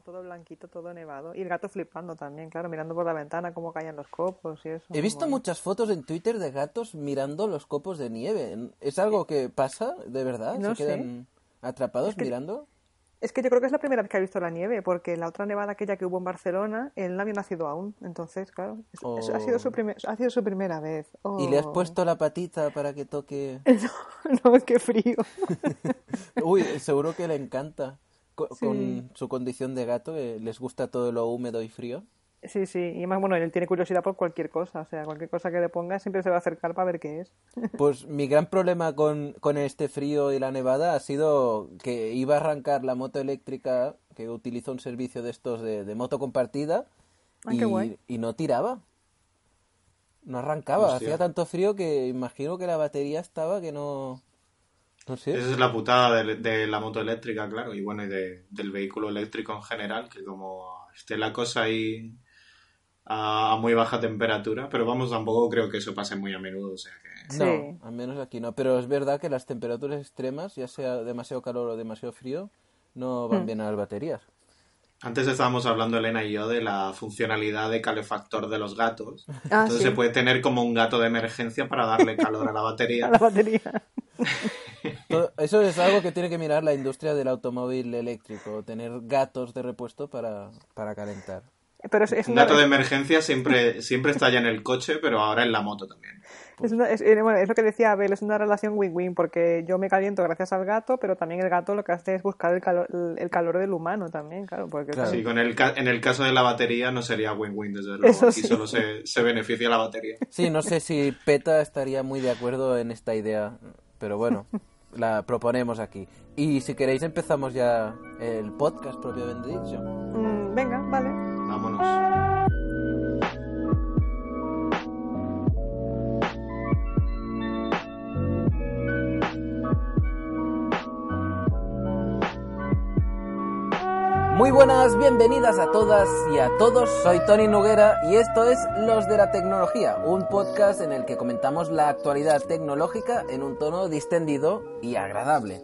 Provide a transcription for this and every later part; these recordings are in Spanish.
Todo, blanquito, todo nevado. Y el gato flipando también, claro, mirando por la ventana cómo caían los copos y eso. He visto Bueno. muchas fotos en Twitter de gatos mirando los copos de nieve. ¿Es algo que pasa de verdad? No ¿Se sé. quedan atrapados Es que- mirando? Es que yo creo que es la primera vez que ha visto la nieve, porque la otra nevada aquella que hubo en Barcelona, él no había nacido aún. Entonces, claro, es- es- ha, sido su primer- ha sido su primera vez. ¿Y le has Oh. puesto la patita para que toque? no, qué frío. Uy, seguro que le encanta. Co- Sí. Con su condición de gato, que les gusta todo lo húmedo y frío. Sí, sí, y además, bueno, él tiene curiosidad por cualquier cosa, o sea, cualquier cosa que le ponga siempre se va a acercar para ver qué es. Pues mi gran problema con, con este frío y la nevada ha sido que iba a arrancar la moto eléctrica, que utiliza un servicio de estos de, de moto compartida, Ah, qué y, guay. y no tiraba. No arrancaba, Hostia. hacía tanto frío que imagino que la batería estaba que no... Sé. Esa es la putada de, de la moto eléctrica, claro, y bueno, y de- del vehículo eléctrico en general, que como esté la cosa ahí a, a muy baja temperatura, pero vamos, tampoco creo que eso pase muy a menudo, o sea que... No, Sí. al menos aquí no. Pero es verdad que las temperaturas extremas, ya sea demasiado calor o demasiado frío, no van Hmm. bien a las baterías. Antes estábamos hablando, Elena y yo, de la funcionalidad de calefactor de los gatos. Ah, Entonces sí. se puede tener como un gato de emergencia para darle calor a la batería. A la batería. Eso es algo que tiene que mirar la industria del automóvil eléctrico, tener gatos de repuesto para, para calentar. Pero es, es Un una, gato de emergencia siempre, siempre está ya en el coche, pero ahora en la moto también. es, una- es- eh, bueno, es lo que decía Abel, es una relación win-win, porque yo me caliento gracias al gato, pero también el gato lo que hace es buscar el calor, el, calor del humano también, claro, porque Claro. Sí, con el, en el caso de la batería no sería win-win, desde luego. Eso Aquí sí. solo se, se beneficia la batería. Sí, no sé si PETA estaría muy de acuerdo en esta idea, pero bueno, la proponemos aquí. Y si queréis empezamos ya el podcast propiamente dicho. Mm, venga, vale. Muy buenas, bienvenidas a todas y a todos. Soy Tony Noguera y esto es Los de la Tecnología, un podcast en el que comentamos la actualidad tecnológica en un tono distendido y agradable.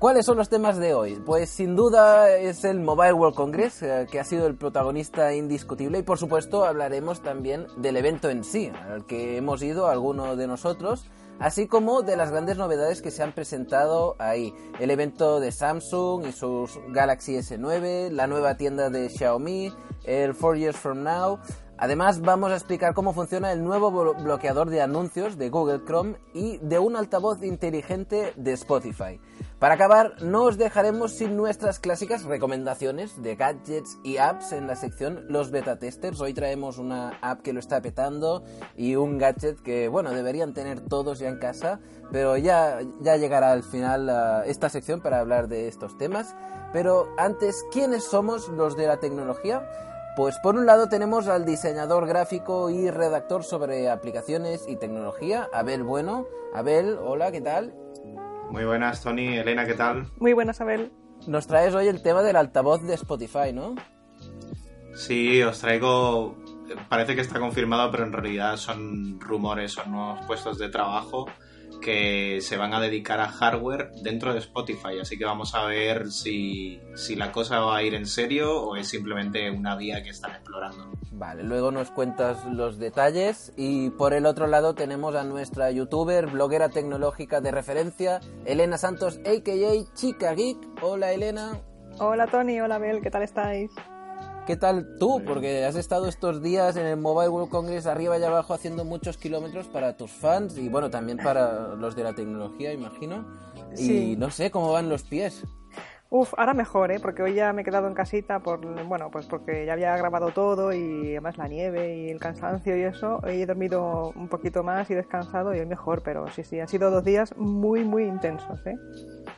¿Cuáles son los temas de hoy? Pues sin duda es el Mobile World Congress, eh, que ha sido el protagonista indiscutible, y por supuesto hablaremos también del evento en sí, al que hemos ido algunos de nosotros, así como de las grandes novedades que se han presentado ahí. El evento de Samsung y sus Galaxy S9, la nueva tienda de Xiaomi, el 4 Years From Now. Además vamos a explicar cómo funciona el nuevo blo- bloqueador de anuncios de Google Chrome y de un altavoz inteligente de Spotify. Para acabar, no os dejaremos sin nuestras clásicas recomendaciones de gadgets y apps en la sección Los Beta Testers. Hoy traemos una app que lo está petando y un gadget que, bueno, deberían tener todos ya en casa, pero ya, ya llegará al final esta sección para hablar de estos temas. Pero antes, ¿quiénes somos los de la tecnología? Pues por un lado tenemos al diseñador gráfico y redactor sobre aplicaciones y tecnología, Abel Bueno. Abel, hola, ¿qué tal? Muy buenas, Tony. Elena, ¿qué tal? Muy buenas, Abel. Nos traes hoy el tema del altavoz de Spotify, ¿no? Sí, os traigo... Parece que está confirmado, pero en realidad son rumores, son nuevos puestos de trabajo que se van a dedicar a hardware dentro de Spotify. Así que vamos a ver si, si la cosa va a ir en serio o es simplemente una vía que están explorando. Vale, luego nos cuentas los detalles y por el otro lado tenemos a nuestra youtuber, bloguera tecnológica de referencia, Elena Santos, a.k.a. Chica Geek. Hola Elena. Hola, Tony. Hola, Abel. ¿Qué tal estáis? ¿Qué tal tú? Porque has estado estos días en el Mobile World Congress arriba y abajo haciendo muchos kilómetros para tus fans y bueno, también para los de la tecnología, imagino. Sí. Y no sé cómo van los pies. Uf, ahora mejor, ¿eh? Porque hoy ya me he quedado en casita por, bueno, pues porque ya había grabado todo y además la nieve y el cansancio y eso. Hoy he dormido un poquito más y descansado y hoy mejor, pero sí, sí, han sido dos días muy, muy intensos, ¿eh?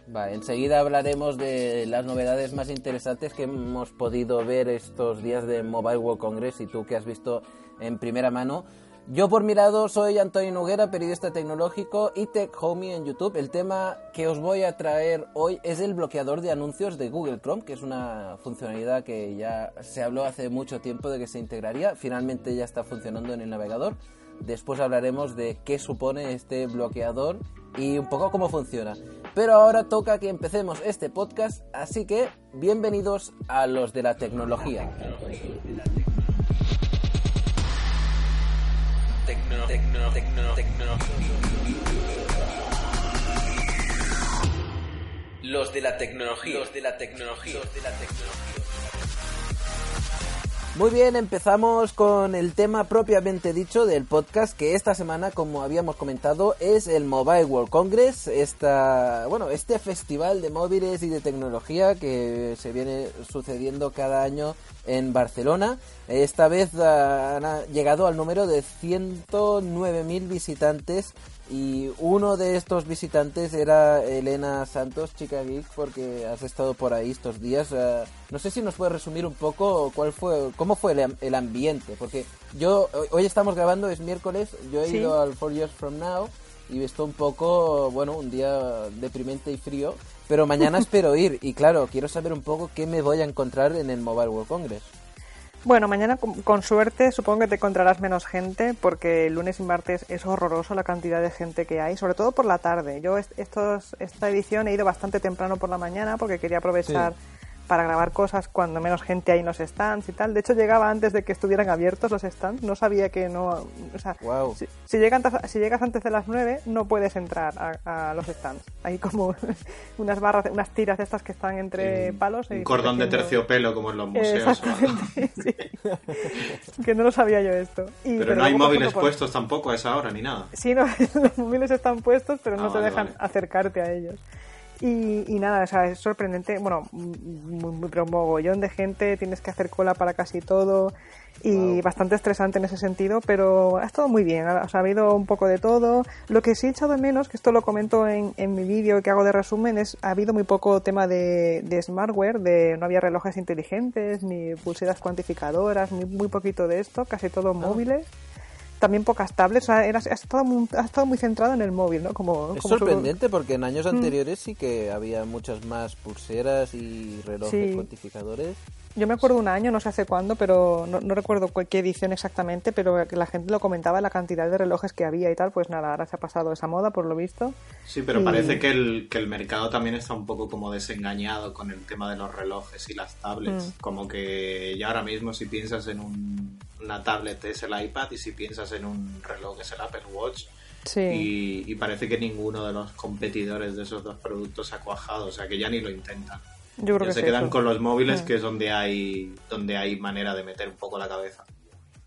Vale, enseguida hablaremos de las novedades más interesantes que hemos podido ver estos días de Mobile World Congress y tú que has visto en primera mano. Yo por mi lado soy Antonio Noguera, periodista tecnológico y Tech Homie en YouTube. El tema que os voy a traer hoy es el bloqueador de anuncios de Google Chrome, que es una funcionalidad que ya se habló hace mucho tiempo de que se integraría. Finalmente ya está funcionando en el navegador. Después hablaremos de qué supone este bloqueador y un poco cómo funciona. Pero ahora toca que empecemos este podcast, así que bienvenidos a los de la tecnología. Tecno, tecno, tecno, tecno. Los de la tecnología. Los de la tecnología. Los de la tecnología. Muy bien, empezamos con el tema propiamente dicho del podcast que esta semana, como habíamos comentado, es el Mobile World Congress, esta, bueno, este festival de móviles y de tecnología que se viene sucediendo cada año en Barcelona. Esta vez han llegado al número de 109.000 visitantes y uno de estos visitantes era Elena Santos, chica geek, porque has estado por ahí estos días. Eh, no sé si nos puedes resumir un poco cuál fue, cómo fue el, ambiente, porque yo hoy estamos grabando es miércoles, yo he ido al Four Years From Now y visto un poco, bueno, un día deprimente y frío, pero mañana espero ir y claro, quiero saber un poco qué me voy a encontrar en el Mobile World Congress. Bueno, mañana con, suerte supongo que te encontrarás menos gente porque el lunes y martes es horroroso la cantidad de gente que hay, sobre todo por la tarde. Yo estos, esta edición he ido bastante temprano por la mañana porque quería aprovechar para grabar cosas cuando menos gente hay en los stands y tal. De hecho, llegaba antes de que estuvieran abiertos los stands. No sabía que no. O sea, si, si, llegas antes de las 9, no puedes entrar a, los stands. Hay como unas barras, unas tiras de estas que están entre palos. Un cordón de terciopelo, como en los museos. que no lo sabía yo esto. pero, no hay móviles puestos tampoco a esa hora ni nada. Sí, no, los móviles están puestos, pero no ah, te dejan acercarte a ellos. Y, nada, o sea, es sorprendente, bueno, muy, pero un mogollón de gente, tienes que hacer cola para casi todo y bastante estresante en ese sentido, pero ha estado muy bien, o sea, ha habido un poco de todo. Lo que sí he echado de menos, que esto lo comento en, en mi vídeo que hago de resumen, es ha habido muy poco tema de, de smartware, de no había relojes inteligentes, ni pulseras cuantificadoras, ni muy poquito de esto, casi todo ah. móviles también pocas tablets, o sea, era, ha, estado muy, ha estado muy centrado en el móvil, ¿no? Como, es sorprendente porque en años mm. anteriores sí que había muchas más pulseras y relojes cuantificadores. Yo me acuerdo un año, no sé hace cuándo, pero no, no recuerdo qué edición exactamente, pero que la gente lo comentaba, la cantidad de relojes que había y tal, pues nada, ahora se ha pasado esa moda por lo visto. Sí, pero parece que el, que el mercado también está un poco como desengañado con el tema de los relojes y las tablets. Mm. Como que ya ahora mismo si piensas en un, una tablet es el iPad y si piensas en un reloj es el Apple Watch. Sí. Y, parece que ninguno de los competidores de esos dos productos ha cuajado, o sea que ya ni lo intentan. Yo creo que se quedan con los móviles, que es donde hay, donde hay manera de meter un poco la cabeza.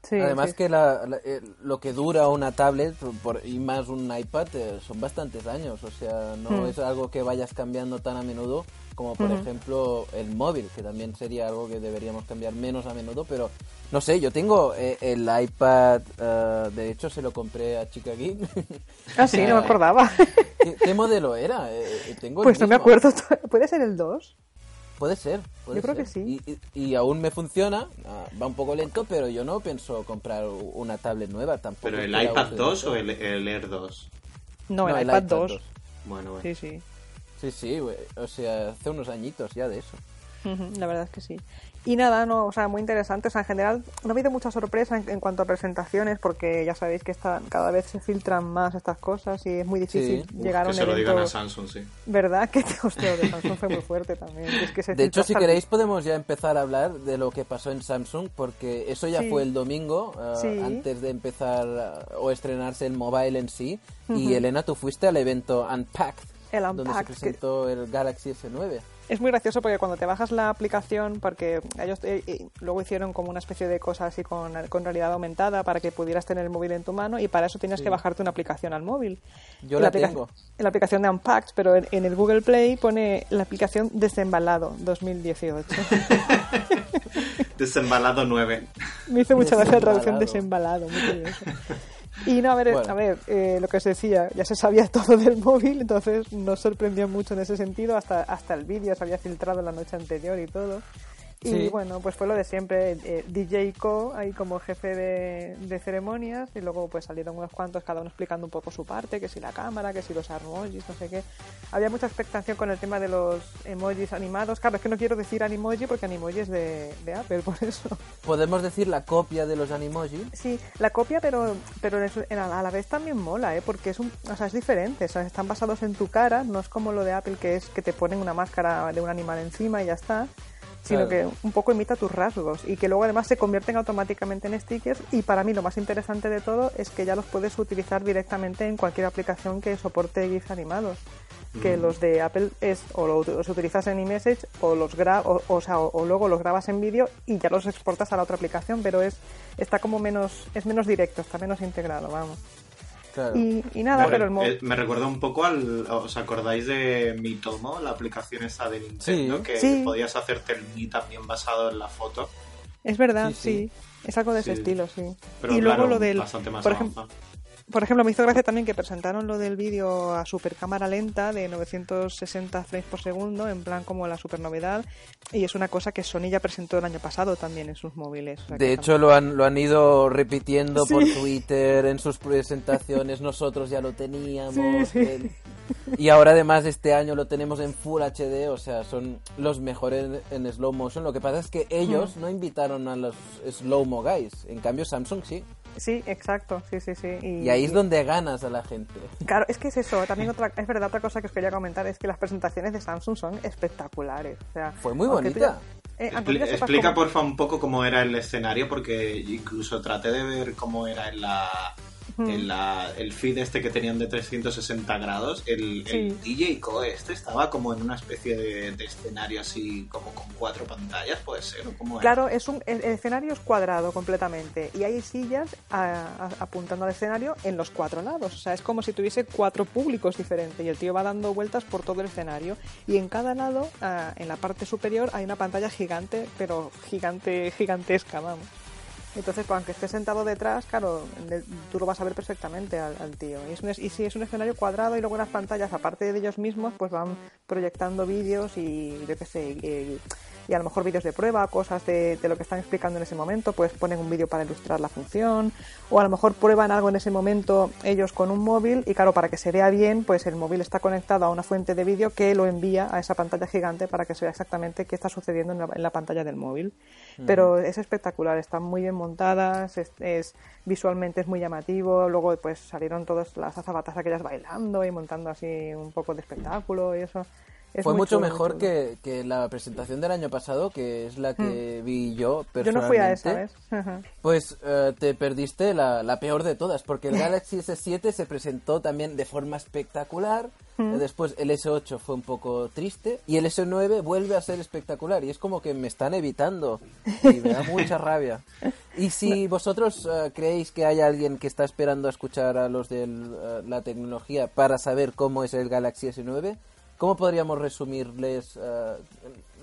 Además que eh, lo que dura una tablet por, y más un iPad eh, son bastantes años, o sea, no mm. es algo que vayas cambiando tan a menudo como por ejemplo el móvil, que también sería algo que deberíamos cambiar menos a menudo, pero no sé, yo tengo eh, el iPad, de hecho se lo compré a Chica Geek. Ah, sí, no me acordaba. ¿Qué, modelo era? tengo pues no me acuerdo, ¿puede ser el 2? Puede ser. yo creo que sí. Y, aún me funciona, ah, va un poco lento, pero yo no pienso comprar una tablet nueva tampoco. ¿Pero el iPad 2 o el, Air 2? No, el, iPad, 2. Bueno, bueno. Sí, sí. Sí, sí, o sea, hace unos añitos ya de eso. La verdad es que sí. Y nada, no, o sea, muy interesante. O sea, en general no ha habido mucha sorpresa en, cuanto a presentaciones porque ya sabéis que están, cada vez se filtran más estas cosas y es muy difícil llegar a un que se lo digan a Samsung, sí. ¿Verdad? Que, hostia, de Samsung fue muy fuerte también. de hecho, si queréis podemos ya empezar a hablar de lo que pasó en Samsung porque eso ya fue el domingo eh, antes de empezar eh, o estrenarse el mobile en sí. Y Elena, tú fuiste al evento Unpacked El donde se que- presentó el Galaxy S9. Es muy gracioso porque cuando te bajas la aplicación, porque ellos eh, eh, luego hicieron como una especie de cosa así con, con realidad aumentada para que pudieras tener el móvil en tu mano y para eso tenías Sí. que bajarte una aplicación al móvil. Yo la aplica- tengo. La aplicación de Unpacked, pero en, en el Google Play pone la aplicación Desembalado 2018. Desembalado 9. Me hizo mucha gracia la traducción Desembalado. desembalado, muy curioso. Y no, a ver, Bueno. a ver eh, lo que os decía, ya se sabía todo del móvil, entonces nos sorprendió mucho en ese sentido, hasta, hasta el vídeo se había filtrado la noche anterior y todo. Y Sí. bueno, pues fue lo de siempre, eh, DJ Co ahí como jefe de, de ceremonias y luego pues salieron unos cuantos, cada uno explicando un poco su parte, que si la cámara, que si los emojis, no sé qué. Había mucha expectación con el tema de los emojis animados. Claro, es que no quiero decir animoji porque animoji es de, de Apple, por eso. Podemos decir la copia de los Animoji. Sí, la copia, pero pero a la vez también mola, ¿eh? Porque es un, o sea, es diferente, o sea, están basados en tu cara, no es como lo de Apple que es que te ponen una máscara de un animal encima y ya está, sino Claro. que un poco imita tus rasgos y que luego además se convierten automáticamente en stickers y para mí lo más interesante de todo es que ya los puedes utilizar directamente en cualquier aplicación que soporte GIFs animados. Que los de Apple es o lo- los utilizas en iMessage o los gra o, o sea, o, o luego los grabas en vídeo y ya los exportas a la otra aplicación, pero es está como menos es menos directo, está menos integrado, vamos. Claro. Y, y nada, me, pero el mo- eh, me recuerda un poco al. ¿Os acordáis de Mitomo, la aplicación esa de Nintendo? Sí. Que Sí. podías hacerte el Mi también basado en la foto. es verdad, Sí, sí. sí, es algo de ese estilo, sí. Pero y luego claro, lo del bastante más por ejemplo. Por ejemplo, me hizo gracia también que presentaron lo del vídeo a super cámara lenta de 960 frames por segundo, en plan como la super novedad, y es una cosa que Sony ya presentó el año pasado también en sus móviles. o sea que De hecho, lo han, lo han ido repitiendo Sí. por Twitter, en sus presentaciones, nosotros ya lo teníamos. Sí, sí. el- Y ahora además este año lo tenemos en Full HD, o sea, son los mejores en, slow motion. Lo que pasa es que ellos Hmm. no invitaron a los slow mo guys, en cambio Samsung sí. Sí, exacto, sí, sí, sí. Y, Y ahí es donde ganas a la gente. Claro, es que es eso. También otra, es verdad, otra cosa que os quería comentar es que las presentaciones de Samsung son espectaculares. O sea, Fue muy bonita. ya- eh, explica cómo- porfa un poco cómo era el escenario porque incluso traté de ver cómo era en la en la, el feed este que tenían de 360 grados el, el. DJ Co este estaba como en una especie de, de escenario así como con cuatro pantallas puede ser ¿o cómo? Claro, es un, el, el escenario es cuadrado completamente y hay sillas a- a- apuntando al escenario en los cuatro lados. O sea, es como si tuviese cuatro públicos diferentes y el tío va dando vueltas por todo el escenario y en cada lado, ah, en la parte superior, hay una pantalla gigante, pero gigante, gigantesca, vamos. Entonces, pues, aunque esté sentado detrás, claro, tú lo vas a ver perfectamente al, tío. Y, es un, y sí, es un escenario cuadrado y luego las pantallas, aparte de ellos mismos, pues van proyectando vídeos y yo qué sé, y a lo mejor vídeos de prueba, cosas de, de lo que están explicando en ese momento, pues ponen un vídeo para ilustrar la función, o a lo mejor prueban algo en ese momento ellos con un móvil y claro, para que se vea bien, pues el móvil está conectado a una fuente de vídeo que lo envía a esa pantalla gigante para que se vea exactamente qué está sucediendo en la, en la pantalla del móvil. Pero es espectacular, están muy bien montadas, es, es- visualmente es muy llamativo, luego pues salieron todas las azabatas aquellas bailando y montando así un poco de espectáculo y eso. Es Fue mucho chulo, mejor que, que la presentación del año pasado, que es la que vi yo Yo personalmente. no fui a esa, ¿ves? Pues eh, te perdiste la, la peor de todas, porque el Galaxy S7 se presentó también de forma espectacular. eh, Después el S8 fue un poco triste y el S9 vuelve a ser espectacular y es como que me están evitando y me da mucha rabia. Y si vosotros eh, creéis que hay alguien que está esperando a escuchar a los de la tecnología para saber cómo es el Galaxy S9, ¿cómo podríamos resumirles eh,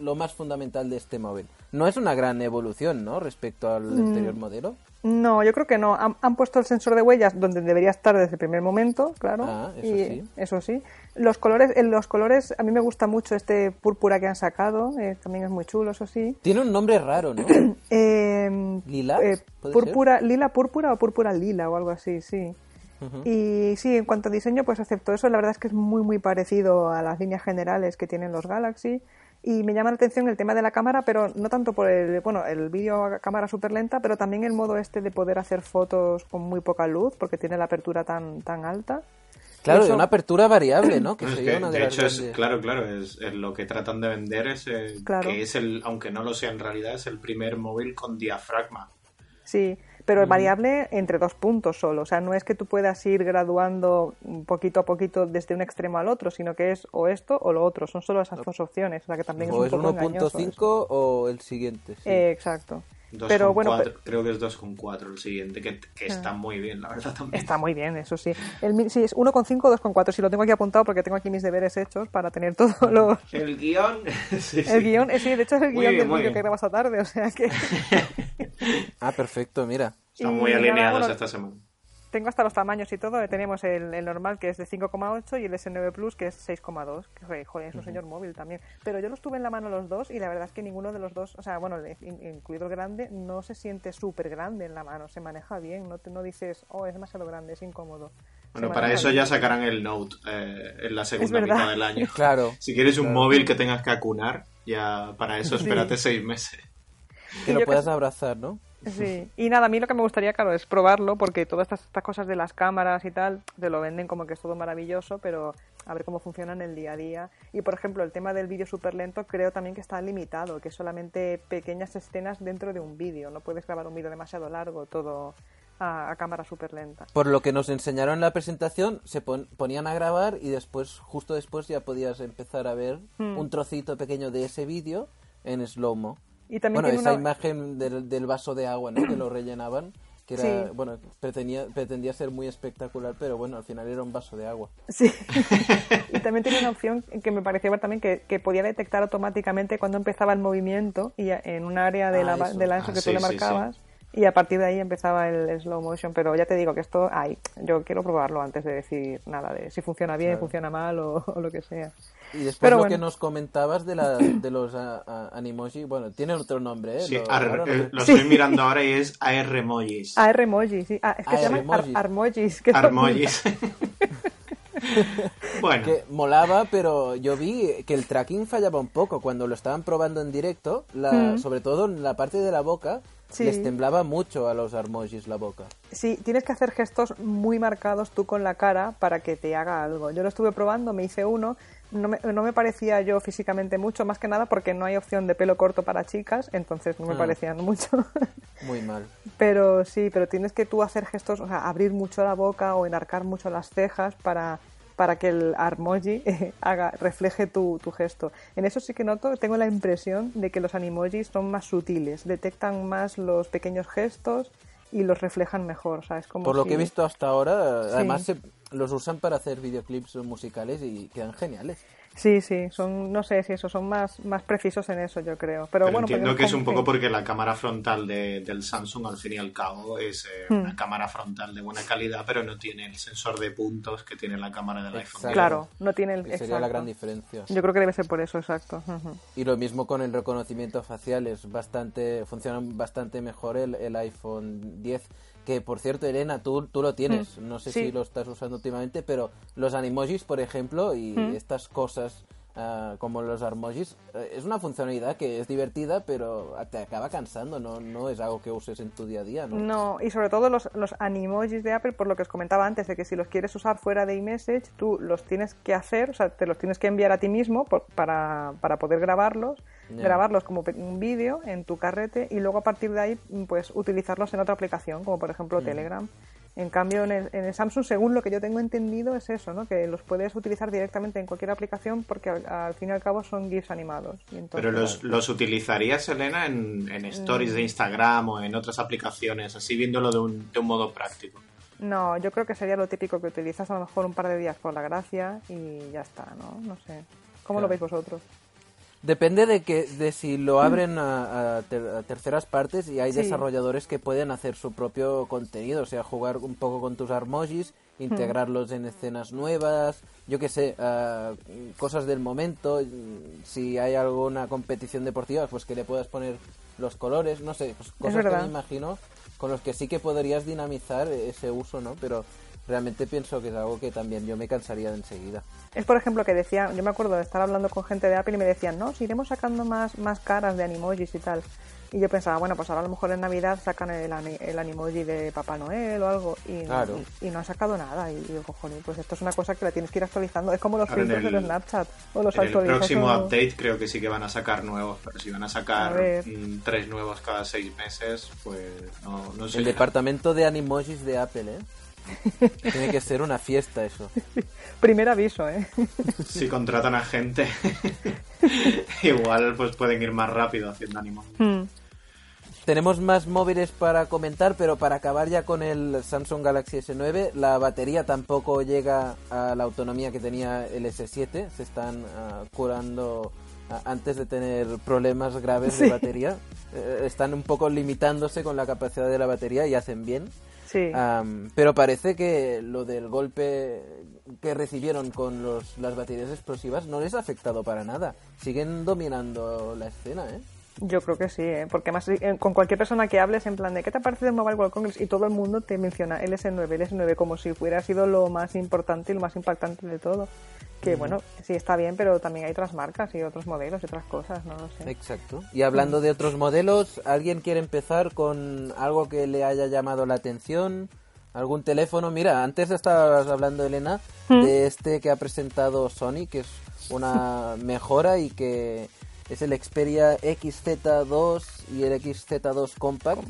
lo más fundamental de este móvil? No es una gran evolución, ¿no? Respecto al anterior modelo. No, yo creo que no. Han, han puesto el sensor de huellas donde debería estar desde el primer momento, claro. Ah, eso y, sí. Eso sí. Los colores, en los colores, a mí me gusta mucho este púrpura que han sacado. eh, también es muy chulo, eso sí. Tiene un nombre raro, ¿no? Eh, ¿Lila? eh, ¿Puede púrpura, lila púrpura o púrpura lila o algo así, sí. Y sí, en cuanto a diseño, pues acepto eso. La verdad es que es muy, muy parecido a las líneas generales que tienen los Galaxy. Y me llama la atención el tema de la cámara, pero no tanto por el, bueno, el vídeo a cámara súper lenta, pero también el modo este de poder hacer fotos con muy poca luz, porque tiene la apertura tan, tan alta. Claro, Eso- una apertura variable, ¿no? Que Es sería que, una de, de las hecho, es, claro, claro, es, es lo que tratan de vender, es el- Claro. que es el, aunque no lo sea en realidad, es el primer móvil con diafragma. Sí, pero es variable entre dos puntos solo. O sea, no es que tú puedas ir graduando poquito a poquito desde un extremo al otro, sino que es o esto o lo otro. Son solo esas dos opciones. O sea, que también o es poco 1.5 o el siguiente. Eh, exacto. Pero bueno, creo que es 2,4 el siguiente, que, que ah. está muy bien, la verdad también. Está muy bien, eso sí. El, sí, es 1,5 o 2,4. Si lo tengo aquí apuntado porque tengo aquí mis deberes hechos para tener todos los. El guion. sí, el guion, eh, sí, de hecho es el guion del vídeo que grabas a tarde, o sea que. ah, perfecto, mira. Están muy alineados esta semana tengo hasta los tamaños y todo. Tenemos el, normal que es de 5,8 y el S9 Plus que es 6,2. Que joder, es un señor móvil también. Pero yo los tuve en la mano los dos y la verdad es que ninguno de los dos, o sea, bueno, incluido el grande, no se siente súper grande en la mano. Se maneja bien. No, te, no dices, oh, es demasiado grande, es incómodo. Bueno, para eso ya sacarán el Note eh, en la segunda mitad del año. claro. Si quieres un móvil que tengas que acunar, ya para eso espérate seis meses. Que lo puedas abrazar, ¿no? Sí, y nada, a mí lo que me gustaría, claro, es probarlo, porque todas estas, cosas de las cámaras y tal, te lo venden como que es todo maravilloso, pero a ver cómo funciona en el día a día. Y por ejemplo, el tema del vídeo súper lento creo también que está limitado, que es solamente pequeñas escenas dentro de un vídeo, no puedes grabar un vídeo demasiado largo, todo a, cámara súper lenta. Por lo que nos enseñaron en la presentación, se ponían a grabar y después, justo después, ya podías empezar a ver hmm. un trocito pequeño de ese vídeo en slow-mo bueno, esa imagen del, vaso de agua, ¿no? que lo rellenaban, que era, bueno, pretendía, pretendía ser muy espectacular, pero bueno, al final era un vaso de agua. Sí. y también tenía una opción que me parecía también que, que podía detectar automáticamente cuando empezaba el movimiento y en un área de, ah, la, de la, que tú le marcabas y a partir de ahí empezaba el slow motion, pero ya te digo que esto, ay, yo quiero probarlo antes de decir nada de si funciona bien, funciona mal o, lo que sea. Y después lo que nos comentabas de, la, de los animoji, bueno, tiene otro nombre, ¿eh? Sí, lo, eh, estoy mirando ahora y es AR-emojis. AR-emojis, sí. Ah, es que se llaman Armojis. Armojis. bueno. Que molaba, pero yo vi que el tracking fallaba un poco cuando lo estaban probando en directo, la, mm. sobre todo en la parte de la boca les temblaba mucho a los armojis la boca. Sí, tienes que hacer gestos muy marcados tú con la cara para que te haga algo. Yo lo estuve probando, me hice uno, no me, no me parecía yo físicamente mucho, más que nada porque no hay opción de pelo corto para chicas, entonces no me mm. parecían mucho. Muy mal. Pero sí, pero tienes que tú hacer gestos, o sea, abrir mucho la boca o enarcar mucho las cejas para para que el Armoji eh, haga, refleje tu, tu, gesto. En eso sí que noto, tengo la impresión de que los animojis son más sutiles, detectan más los pequeños gestos y los reflejan mejor. como Por lo que he visto hasta ahora, además los usan para hacer videoclips musicales y quedan geniales. Sí, sí, son, no sé si eso, son más, más precisos en eso, yo creo. Pero, bueno, entiendo que es un poco porque la cámara frontal de, del Samsung, al fin y al cabo, es eh, hmm. una cámara frontal de buena calidad, pero no tiene el sensor de puntos que tiene la cámara del iPhone. Claro, no tiene el. Sería la gran diferencia. Yo creo que debe ser por eso, exacto. Y lo mismo con el reconocimiento facial, es bastante, funciona bastante mejor el, el iPhone 10 que por cierto, Elena, tú, tú lo tienes, mm. no sé si lo estás usando últimamente, pero los animojis, por ejemplo, y mm. estas cosas ah, como los armojis, eh, es una funcionalidad que es divertida, pero te acaba cansando, no, no es algo que uses en tu día a día, ¿no? No, y sobre todo los, los animojis de Apple, por lo que os comentaba antes, de que si los quieres usar fuera de iMessage, tú los tienes que hacer, o sea, te los tienes que enviar a ti mismo para, para poder grabarlos grabarlos como un vídeo en tu carrete y luego a partir de ahí pues utilizarlos en otra aplicación, como por ejemplo Telegram. En cambio, en el, Samsung, según lo que yo tengo entendido, es eso, ¿no? Que los puedes utilizar directamente en cualquier aplicación porque al, fin y al cabo son GIFs animados. Pero los, los, utilizarías, Elena, en, en stories de mm. Instagram o en otras aplicaciones, así viéndolo de un, de un modo práctico. No, yo creo que sería lo típico que utilizas a lo mejor un par de días por la gracia y ya está, ¿no? No sé. ¿Cómo lo veis vosotros? Depende de que de si lo abren a, terceras partes y hay desarrolladores que pueden hacer su propio contenido, o sea, jugar un poco con tus armojis, integrarlos en escenas nuevas, yo qué sé, cosas del momento, si hay alguna competición deportiva, pues que le puedas poner los colores, no sé, pues cosas que me imagino con los que sí que podrías dinamizar ese uso, ¿no? Pero realmente pienso que es algo que también yo me cansaría de enseguida. Es por ejemplo que decía, yo me acuerdo de estar hablando con gente de Apple y me decían, no, si iremos sacando más, más caras de animojis y tal. Y yo pensaba, bueno, pues ahora a lo mejor en Navidad sacan el, el animoji de Papá Noel o algo y, y, no han sacado nada. Y digo, cojones, pues esto es una cosa que la tienes que ir actualizando. Es como los filtros de Snapchat o los en El próximo update creo que sí que van a sacar nuevos, pero si van a sacar mm, tres nuevos cada seis meses, pues no, no sé. El departamento de animojis de Apple, ¿eh? Tiene que ser una fiesta eso. Primer aviso, ¿eh? Si contratan a gente, igual pues pueden ir más rápido haciendo ánimo. Hmm. Tenemos más móviles para comentar, pero para acabar ya con el Samsung Galaxy S9, la batería tampoco llega a la autonomía que tenía el S7. Se están ah, curando ah, antes de tener problemas graves de batería. Eh, están un poco limitándose con la capacidad de la batería y hacen bien. Sí. pero parece que lo del golpe que recibieron con los, las baterías explosivas no les ha afectado para nada. Siguen dominando la escena, ¿eh? Yo creo que sí, ¿eh? porque más eh, con cualquier persona que hables en plan de ¿qué te parece el Mobile World Congress? y todo el mundo te menciona el S9, el S9 como si hubiera sido lo más importante y lo más impactante de todo. Que bueno, sí está bien, pero también hay otras marcas y otros modelos y otras cosas, no lo sé. Exacto. Y hablando de otros modelos, ¿alguien quiere empezar con algo que le haya llamado la atención? ¿Algún teléfono? Mira, antes estabas hablando, Elena, ¿Mm? de este que ha presentado Sony, que es una mejora y que es el Xperia XZ2 y el XZ2 Compact,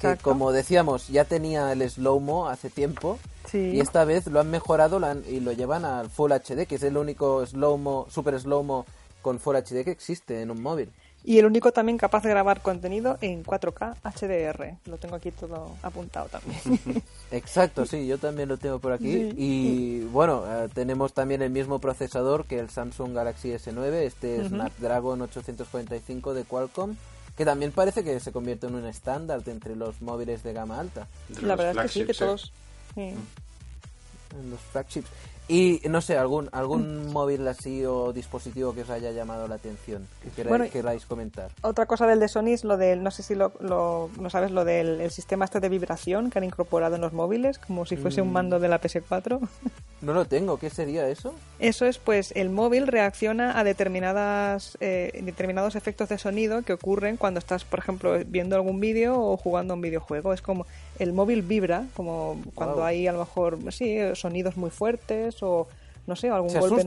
que como decíamos ya tenía el slow-mo hace tiempo y esta vez lo han mejorado y lo llevan al Full HD, que es el único slow-mo, super slow-mo con Full HD que existe en un móvil. Y el único también capaz de grabar contenido en 4K HDR. Lo tengo aquí todo apuntado también. Exacto, sí, yo también lo tengo por aquí. Y bueno, eh, tenemos también el mismo procesador que el Samsung Galaxy S9, este Snapdragon 845 de Qualcomm, que también parece que se convierte en un estándar entre los móviles de gama alta. La verdad es que sí, que todos... En los flagships. Y no sé, algún algún móvil así o dispositivo que os haya llamado la atención, que queráis, comentar. Otra cosa del de Sony es lo del, no sé si lo, lo no sabes, lo del sistema este de vibración que han incorporado en los móviles, como si fuese un mm. mando de la PS4. No lo tengo, ¿qué sería eso? Eso es, pues, el móvil reacciona a determinadas eh, determinados efectos de sonido que ocurren cuando estás, por ejemplo, viendo algún vídeo o jugando a un videojuego. Es como el móvil vibra, como cuando hay a lo mejor, sí, sonidos muy fuertes o no sé, algún golpe.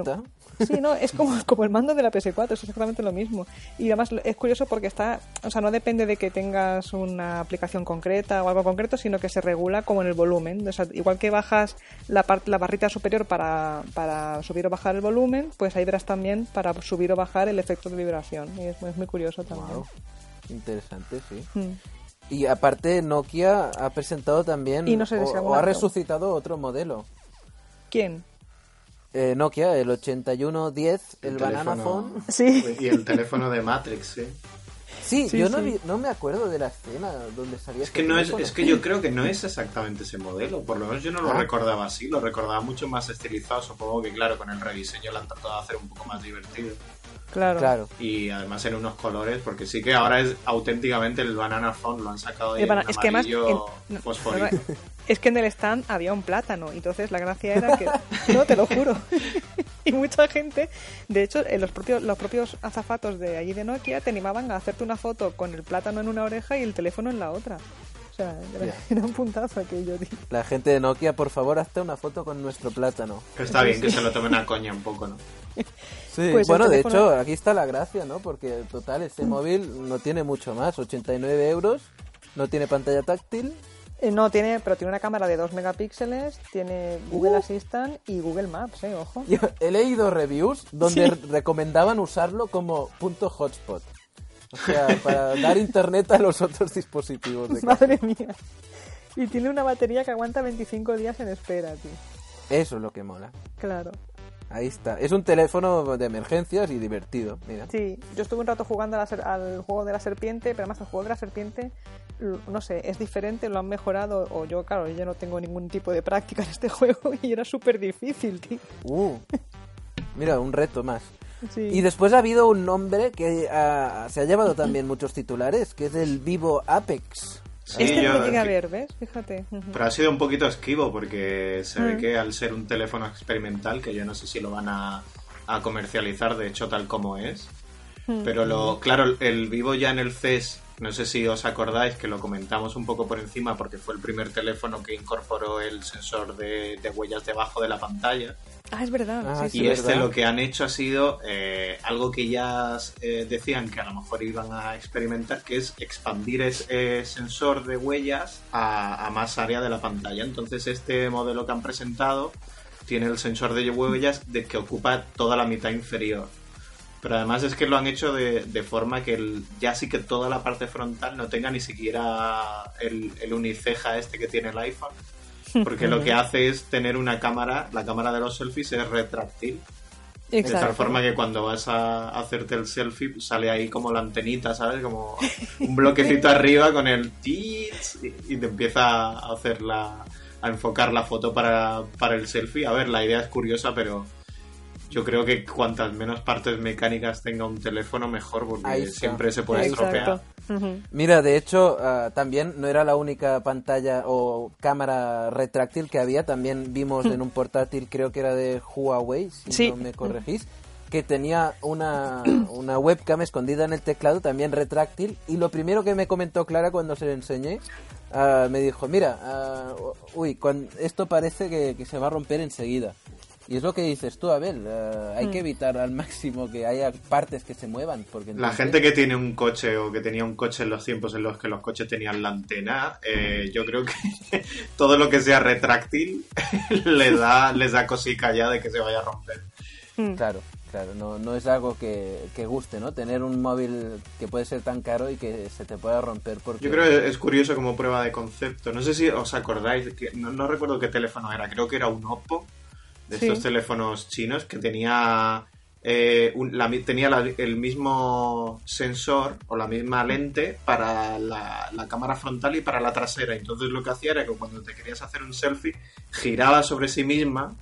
Sí, no, es como, como el mando de la PS4, es exactamente lo mismo. Y además es curioso porque está, o sea, no depende de que tengas una aplicación concreta o algo concreto, sino que se regula como en el volumen. O sea, igual que bajas la, parte, la barrita superior para, para subir o bajar el volumen, pues ahí verás también para subir o bajar el efecto de vibración. Y es, muy curioso también. Interesante, sí. Hmm. Y aparte Nokia ha presentado también y no sé o ha resucitado otro modelo. ¿Quién? Eh, Nokia, el 8110, el, el Banana Phone. Sí. Y el teléfono de Matrix, sí. Sí, yo no, no, me acuerdo de la escena donde salía. Es que no es, es que yo creo que no es exactamente ese modelo. Por lo menos yo no lo ah. recordaba así. Lo recordaba mucho más estilizado. Supongo que claro, con el rediseño lo han tratado de hacer un poco más divertido. Claro. claro. Y además en unos colores, porque sí que ahora es auténticamente el Banana Phone, lo han sacado de un es que es que en el stand había un plátano, entonces la gracia era que... no, te lo juro. y mucha gente, de hecho, los propios, los propios azafatos de allí de Nokia te animaban a hacerte una foto con el plátano en una oreja y el teléfono en la otra. O sea, era, un puntazo aquello. La gente de Nokia, por favor, hazte una foto con nuestro plátano. Está bien que se lo tomen a coña un poco, ¿no? Sí, pues bueno, de hecho, aquí está la gracia, ¿no? Porque total, este móvil no tiene mucho más, 89 euros, no tiene pantalla táctil, eh, no, tiene, pero tiene una cámara de 2 megapíxeles, tiene Google uh. Assistant y Google Maps, eh, ojo. he leído reviews donde recomendaban usarlo como punto hotspot. O sea, para dar internet a los otros dispositivos de Madre mía. Y tiene una batería que aguanta 25 días en espera, tío. Eso es lo que mola. Claro. Ahí está. Es un teléfono de emergencias y divertido, mira. Sí, yo estuve un rato jugando al juego de la serpiente, pero además el juego de la serpiente, no sé, es diferente, lo han mejorado, o yo, claro, yo no tengo ningún tipo de práctica en este juego y era súper difícil, tío. Uh, mira, un reto más. Y después ha habido un nombre que se ha llevado también muchos titulares, que es el Vivo Apex. Este no lo llegué a ver, ¿ves? Fíjate. Pero ha sido un poquito esquivo porque se ve mm. que al ser un teléfono experimental, que yo no sé si lo van a, a comercializar, de hecho, tal como es. Mm. Pero lo, claro, el vivo ya en el CES no sé si os acordáis que lo comentamos un poco por encima porque fue el primer teléfono que incorporó el sensor de, huellas debajo de la pantalla. Ah, es verdad. Ah, y este lo que han hecho ha sido eh, algo que ya eh, decían que a lo mejor iban a experimentar, que es expandir ese sensor de huellas a, a, más área de la pantalla. Entonces este modelo que han presentado tiene el sensor de huellas de que ocupa toda la mitad inferior. Pero además es que lo han hecho de, forma que el, ya sí que toda la parte frontal no tenga ni siquiera el, el uniceja este que tiene el iPhone. Porque lo que hace es tener una cámara, la cámara de los selfies es retráctil. De tal forma que cuando vas a hacerte el selfie sale ahí como la antenita, ¿sabes? Como un bloquecito arriba con el tits y, te empieza a hacer la, a enfocar la foto para, para el selfie. A ver, la idea es curiosa, pero yo creo que cuantas menos partes mecánicas tenga un teléfono, mejor, porque siempre se puede estropear. Mira, de hecho, ah, también no era la única pantalla o cámara retráctil que había, también vimos en un portátil, creo que era de Huawei, si no me corregís, que tenía una, una webcam escondida en el teclado, también retráctil, y lo primero que me comentó Clara cuando se lo enseñé, ah, me dijo, mira, ah, uy, esto parece que se va a romper enseguida. Y es lo que dices tú, Abel, eh, hay que mm. evitar al máximo que haya partes que se muevan. porque La gente que tiene un coche o que tenía un coche en los tiempos en los que los coches tenían la antena, eh, yo creo que todo lo que sea retráctil le da, les da cosica ya de que se vaya a romper. Mm. Claro, claro, no, no es algo que, que, guste, ¿no? Tener un móvil que puede ser tan caro y que se te pueda romper porque... Yo creo que es curioso como prueba de concepto. No sé si os acordáis, que no, no recuerdo qué teléfono era, creo que era un Oppo de estos teléfonos chinos que tenía eh, tenía el mismo sensor o la misma lente para la, cámara frontal y para la trasera. Entonces lo que hacía era que cuando te querías hacer un selfie, giraba sobre sí misma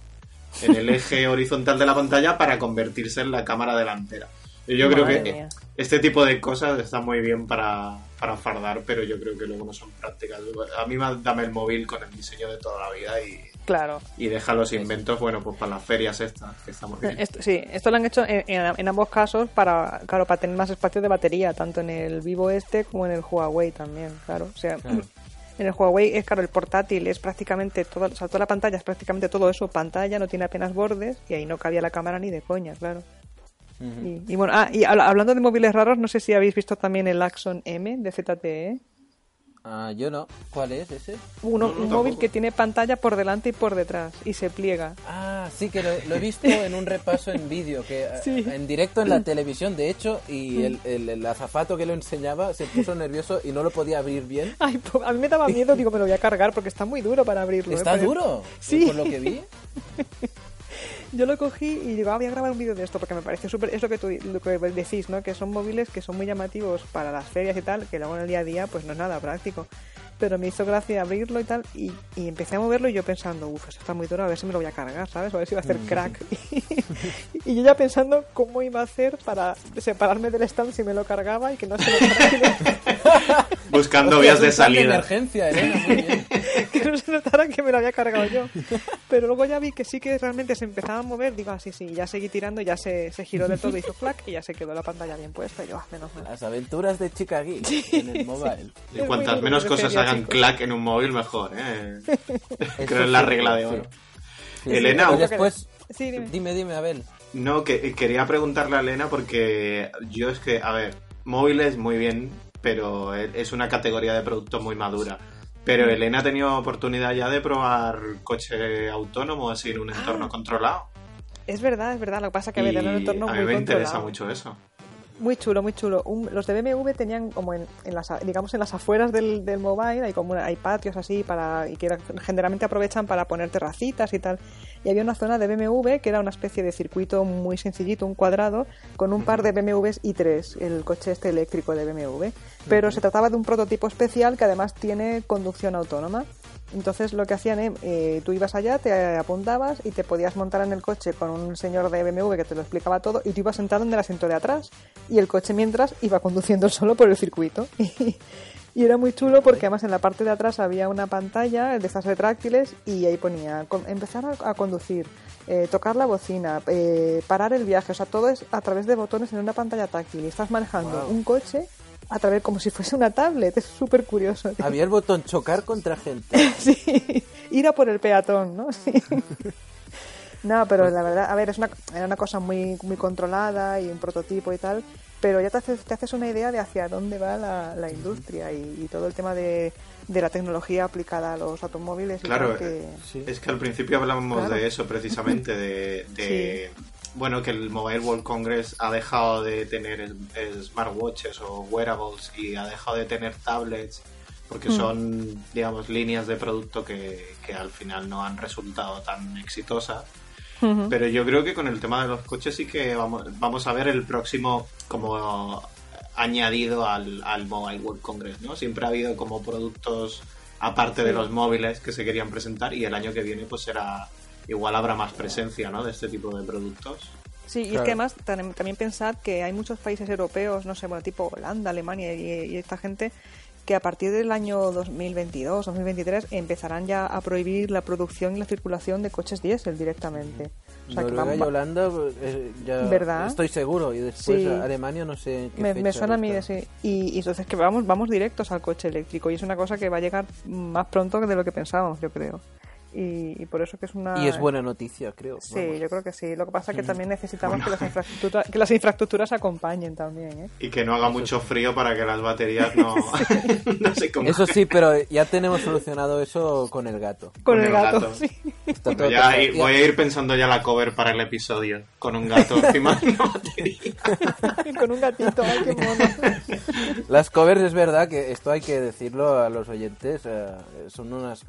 en el eje horizontal de la pantalla para convertirse en la cámara delantera. Yo creo que este tipo de cosas está muy bien para, para fardar, pero yo creo que luego no son prácticas. A mí dame el móvil con el diseño de toda la vida y Claro. Y deja los inventos, bueno, pues para las ferias estas que estamos viendo. sí, esto lo han hecho en, ambos casos para, claro, para tener más espacio de batería, tanto en el Vivo este como en el Huawei también, claro. O sea, en el Huawei es, claro, el portátil es prácticamente todo, o sea, toda la pantalla es prácticamente todo eso, pantalla, no tiene apenas bordes y ahí no cabía la cámara ni de coña, claro. Y, bueno, ah, y hablando de móviles raros, no sé si habéis visto también el Axon M de ZTE. Ah, yo no. ¿Cuál es ese? Uno, un móvil que tiene pantalla por delante y por detrás y se pliega. Ah, sí, que lo, he visto en un repaso en vídeo, que eh, en directo en la televisión, de hecho, y el, el, azafato que lo enseñaba se puso nervioso y no lo podía abrir bien. Ay, a mí me daba miedo, digo, me lo voy a cargar porque está muy duro para abrirlo. ¿eh? ¿Está duro? Sí. Por lo que vi. Yo lo cogí y digo, ah, voy a grabar un vídeo de esto porque me parece súper, es lo que tú lo que decís, ¿no? Que son móviles que son muy llamativos para las ferias y tal, que luego en el día a día pues no es nada práctico. Pero me hizo gracia abrirlo y tal, y, empecé a moverlo y yo pensando, uff, esto está muy duro, a ver si me lo voy a cargar, ¿sabes? A ver si va a hacer mm. crack. y yo ya pensando cómo iba a hacer para separarme del stand si me lo cargaba y que no se lo cargara. Buscando vías de salida. De emergencia, Elena, muy bien. que no se notara que me lo había cargado yo. Pero luego ya vi que sí que realmente se empezaba a mover, digo, así, ah, sí, ya seguí tirando, ya se, se giró del todo, hizo flack y ya se quedó la pantalla bien puesta. Y yo, ah, menos mal. Las aventuras de Chica en el mobile. Y cuantas menos cosas hagan clack en un móvil, mejor, ¿eh? Creo es la regla de oro. Elena, después. dime. dime, Abel. No, que quería preguntarle a Elena porque yo es que, a ver, móviles muy bien, pero es una categoría de producto muy madura. Pero Elena ha tenido oportunidad ya de probar coche autónomo así en un entorno ah. controlado. Es verdad, es verdad. Lo que pasa es que en un entorno muy A mí me interesa mucho eso. Muy chulo, muy chulo. los de BMW tenían como en, las, digamos, en las afueras del, del mobile, hay como hay patios así para y que generalmente aprovechan para poner terracitas y tal. Y había una zona de BMW que era una especie de circuito muy sencillito, un cuadrado, con un par de BMWs i3, el coche este eléctrico de BMW. Pero se trataba de un prototipo especial que además tiene conducción autónoma. Entonces lo que hacían, eh, eh, tú ibas allá, te apuntabas y te podías montar en el coche con un señor de BMW que te lo explicaba todo y tú ibas sentado en el asiento de atrás y el coche mientras iba conduciendo solo por el circuito. Y era muy chulo porque además en la parte de atrás había una pantalla de estas retráctiles y ahí ponía empezar a, conducir, eh, tocar la bocina, eh, parar el viaje, o sea, todo es a través de botones en una pantalla táctil y estás manejando un coche a través como si fuese una tablet, es súper curioso. Había el botón chocar contra gente. sí, ir a por el peatón, ¿no? Sí. no, pero la verdad, a ver, es una, era una cosa muy, muy controlada y un prototipo y tal, pero ya te haces, te haces una idea de hacia dónde va la, industria y, todo el tema de, la tecnología aplicada a los automóviles. Claro, es que al principio hablábamos de eso precisamente, de, bueno, que el Mobile World Congress ha dejado de tener smartwatches o wearables y ha dejado de tener tablets porque hmm. son, digamos, líneas de producto que, que al final no han resultado tan exitosas pero yo creo que con el tema de los coches sí que vamos, vamos a ver el próximo como añadido al, al Mobile World Congress, ¿no? Siempre ha habido como productos aparte de los móviles que se querían presentar y el año que viene pues será igual habrá más presencia, ¿no? De este tipo de productos. Sí, y es que además también pensad que hay muchos países europeos, no sé, bueno, tipo Holanda, Alemania y esta gente que a partir del año 2022, 2023 empezarán ya a prohibir la producción y la circulación de coches diésel directamente. O sea, Noruega y Holanda, eh, ya ¿verdad? estoy seguro, y después Alemania no sé qué me, suena a mí, sí. Y, y, entonces que vamos, vamos directos al coche eléctrico y es una cosa que va a llegar más pronto de lo que pensábamos, yo creo y, por eso que es una... Y es buena noticia, creo. Sí, yo creo que sí. Lo que pasa es que mm. también necesitamos que, las infraestructuras, que las infraestructuras acompañen también. ¿eh? Y que no haga mucho frío para que las baterías no, no se Eso sí, pero ya tenemos solucionado eso con el gato. Con, el, gato, sí. ya, voy a ir pensando ya la cover para el episodio. Con un gato encima de una batería. con un gatito, ay, qué mono. Las covers es verdad que esto hay que decirlo a los oyentes. Eh, son unas,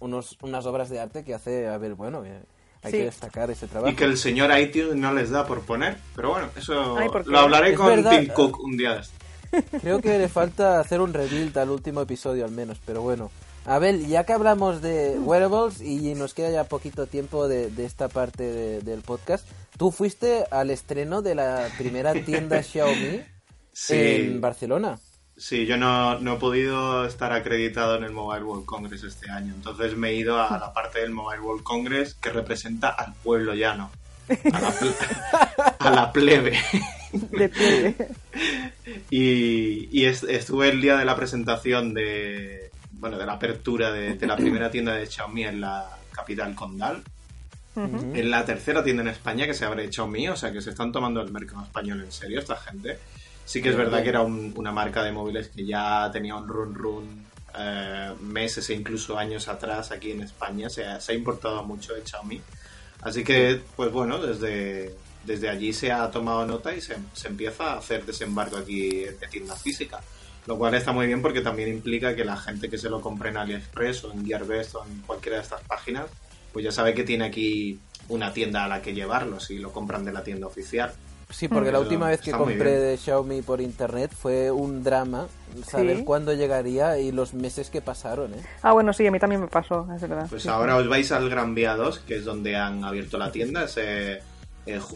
unos, unas obras de arte que hace, a ver, bueno, eh, hay que destacar ese trabajo. Y que el señor iTunes no les da por poner, pero bueno, eso lo hablaré con Tim Cook un día Creo que le falta hacer un rebuild al último episodio al menos, pero bueno. Abel, ya que hablamos de wearables y nos queda ya poquito tiempo de, esta parte del podcast, tú fuiste al estreno de la primera tienda Xiaomi en Barcelona. Sí, yo no, no, he podido estar acreditado en el Mobile World Congress este año, entonces me he ido a la parte del Mobile World Congress que representa al pueblo llano, a la, plebe. De plebe. y, estuve el día de la presentación de, bueno, de la apertura de, la primera tienda de Xiaomi en la capital condal. En la tercera tienda en España que se abre Xiaomi, o sea que se están tomando el mercado español en serio esta gente. Sí que es verdad que era una marca de móviles que ya tenía un run run eh, meses e incluso años atrás aquí en España. Se ha, se ha importado mucho de Xiaomi. Así que, pues bueno, desde, desde allí se ha tomado nota y se, se empieza a hacer desembarco aquí de tienda física. Lo cual está muy bien porque también implica que la gente que se lo compre en AliExpress o en Gearbest o en cualquiera de estas páginas, pues ya sabe que tiene aquí una tienda a la que llevarlo si lo compran de la tienda oficial. Sí, porque la última vez que compré de Xiaomi por internet fue un drama saber cuándo llegaría y los meses que pasaron, ¿eh? Ah, bueno, sí, a mí también me pasó, es verdad. Pues ahora os vais al Gran Vía 2, que es donde han abierto la tienda. Eh,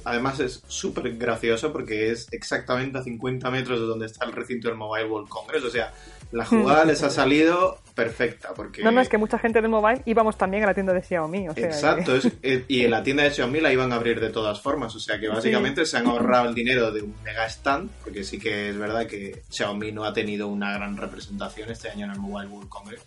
además es súper gracioso porque es exactamente a 50 metros de donde está el recinto del Mobile World Congress. O sea, la jugada les ha salido perfecta. Porque... No, no, es que mucha gente del mobile íbamos también a la tienda de Xiaomi. Exacto, eh, y en la tienda de Xiaomi la iban a abrir de todas formas. O sea que básicamente se han ahorrado el dinero de un mega stand, porque sí que es verdad que Xiaomi no ha tenido una gran representación este año en el Mobile World Congress.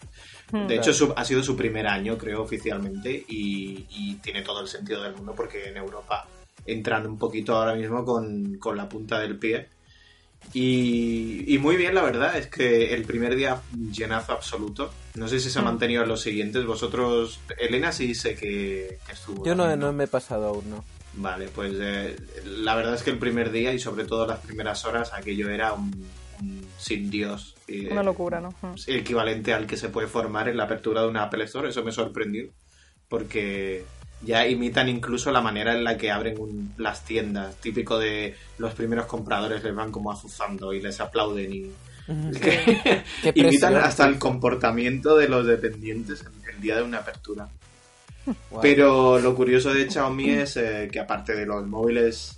Hmm. De hecho, ha sido su primer año, creo, oficialmente, y, y, tiene todo el sentido del mundo porque en Europa entran un poquito ahora mismo con, con la punta del pie y, muy bien, la verdad, es que el primer día llenazo absoluto. No sé si se ha mm. mantenido en los siguientes. Vosotros, Elena sí sé que, estuvo. Yo no, no, me he pasado aún, ¿no? Vale, pues eh, la verdad es que el primer día y sobre todo las primeras horas aquello era un, sin Dios. Una locura, ¿no? Mm. Equivalente al que se puede formar en la apertura de una Apple Store, eso me sorprendió. Porque ya imitan incluso la manera en la que abren las tiendas, típico de los primeros compradores les van como azuzando y les aplauden y imitan hasta el comportamiento de los dependientes en el día de una apertura. Pero lo curioso de Xiaomi es eh, que aparte de los móviles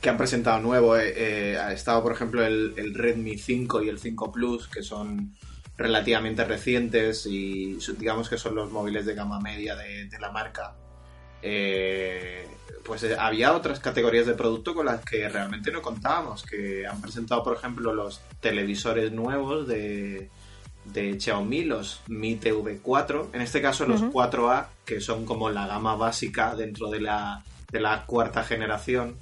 que han presentado nuevo. Eh, eh, ha estado, por ejemplo, el, el, Redmi 5 y el 5 Plus, que son relativamente recientes y digamos que son los móviles de gama media de, la marca. Eh, pues había otras categorías de producto con las que realmente no contábamos, que han presentado, por ejemplo, los televisores nuevos de, de Xiaomi, los Mi TV4, en este caso los 4A, que son como la gama básica dentro de la, de la cuarta generación.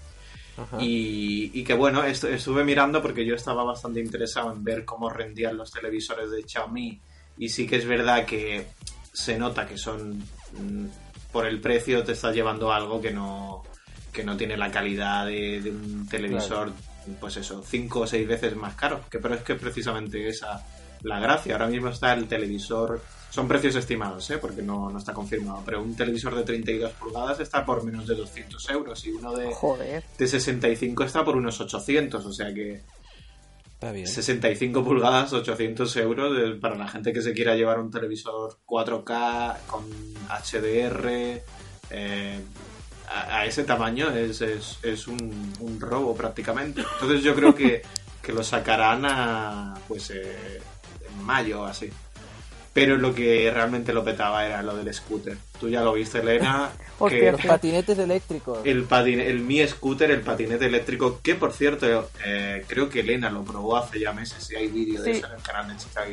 Y, que bueno, estuve mirando porque yo estaba bastante interesado en ver cómo rendían los televisores de Xiaomi. Y sí que es verdad que se nota que son mm, por el precio te estás llevando algo que no que no tiene la calidad de, un televisor pues eso cinco o seis veces más caro que pero es que precisamente esa la gracia ahora mismo está el televisor son precios estimados, ¿eh? porque no, no, está confirmado. Pero un televisor de 32 pulgadas está por menos de 200 euros y uno de, de 65 está por unos 800. O sea que. Está bien. 65 pulgadas, 800 euros para la gente que se quiera llevar un televisor 4K con HDR. Eh, a, ese tamaño es, es, un, robo prácticamente. Entonces yo creo que, que lo sacarán a, pues, eh, en mayo así. Pero lo que realmente lo petaba era lo del scooter. Tú ya lo viste, Elena. que los patinetes eléctricos. El, el Mi Scooter, el patinete eléctrico, que por cierto, eh, creo que Elena lo probó hace ya meses. Y hay vídeo de eso en el canal de Chicago.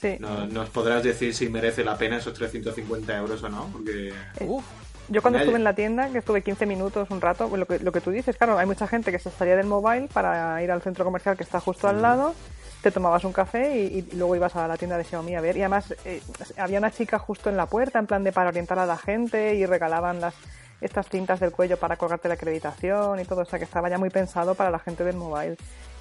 Sí. nos podrás decir si merece la pena esos 350 euros o no, porque... Eh, yo cuando estuve en la tienda, que estuve 15 minutos, un rato, lo que, lo que tú dices, claro, hay mucha gente que se estaría del mobile para ir al centro comercial que está justo al lado te tomabas un café y, luego ibas a la tienda de Xiaomi a ver. Y además eh, había una chica justo en la puerta, en plan de para orientar a la gente y regalaban las estas cintas del cuello para colgarte la acreditación y todo, o sea que estaba ya muy pensado para la gente del mobile.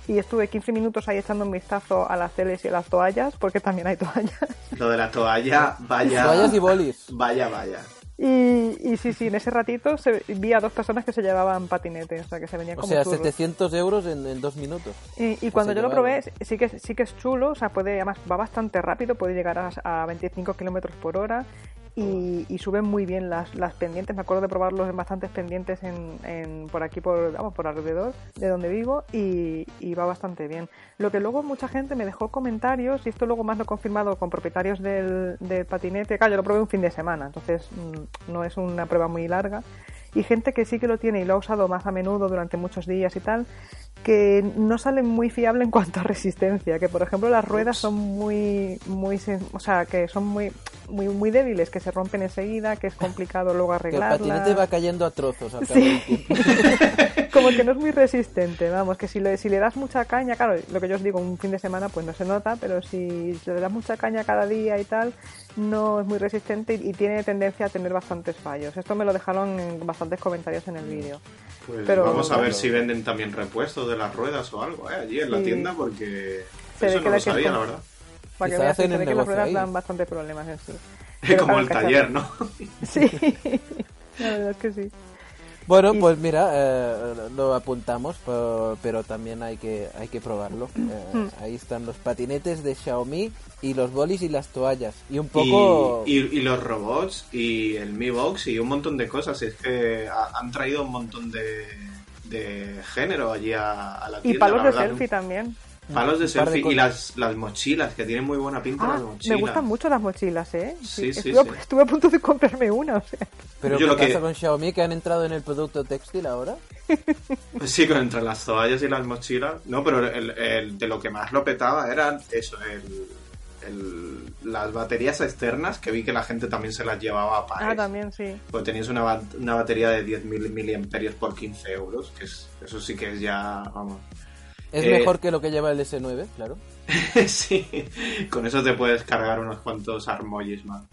Y estuve 15 minutos ahí echando un vistazo a las teles y a las toallas, porque también hay toallas. Lo de la toalla, vaya. Toallas y bolis. Vaya, vaya. Y, sí, sí, en ese ratito se, vi a dos personas que se llevaban patinete, o sea, que se venían como O sea, 700 euros en, dos minutos. Y, cuando yo lo probé, sí que, sí que es chulo, o sea, puede, además va bastante rápido, puede llegar a, a 25 kilómetros por hora y, y, suben muy bien las, las pendientes. Me acuerdo de probarlos en bastantes pendientes en, por aquí, por, vamos, por alrededor de donde vivo y, va bastante bien. Lo que luego mucha gente me dejó comentarios, y esto luego más lo he confirmado con propietarios del, del patinete. Claro, yo lo probé un fin de semana, entonces mm, no es una prueba muy larga. Y gente que sí que lo tiene y lo ha usado más a menudo durante muchos días y tal, que no salen muy fiable en cuanto a resistencia, que por ejemplo las ruedas son muy muy o sea, que son muy muy muy débiles, que se rompen enseguida, que es complicado luego arreglarlas. el patinete va cayendo a trozos Como que no es muy resistente, vamos, que si le, si le das mucha caña, claro, lo que yo os digo, un fin de semana pues no se nota, pero si le das mucha caña cada día y tal, no es muy resistente y, tiene tendencia a tener bastantes fallos. Esto me lo dejaron en bastantes comentarios en el vídeo. Pues pero, vamos a ver si venden también repuestos de las ruedas o algo, ¿eh? Allí en la tienda, porque eso no lo sabía, la verdad. Para que veas, se ve que las ruedas dan bastante problemas en sí. Como el taller, ¿no? sí, la verdad es que sí. Bueno, pues mira, eh, lo apuntamos, pero, también hay que hay que probarlo. Eh, hmm. Ahí están los patinetes de Xiaomi y los bolis y las toallas. Y un poco... Y, los robots y el Mi Box y un montón de cosas. Es que han traído un montón de, de género allí a, la tienda. Y palos de selfie también. Palos de selfie y las, las mochilas, que tienen muy buena pinta ah, las mochilas. Me gustan mucho las mochilas, ¿eh? Sí, sí, estuve, sí. estuve a punto de comprarme una, o sea. Pero ¿qué pasa con Xiaomi que han entrado en el producto textil ahora? Pues sí, entre las toallas y las mochilas. No, pero el, el, de lo que más lo petaba era eso, el, las baterías externas, que vi que la gente también se las llevaba a pares. Ah, también, sí. Pues tenías una, una batería de 10.000 miliamperios por 15 euros, que es, eso sí que es ya, vamos... Es mejor que lo que lleva el S9, claro. sí, con eso te puedes cargar unos cuantos armolles más.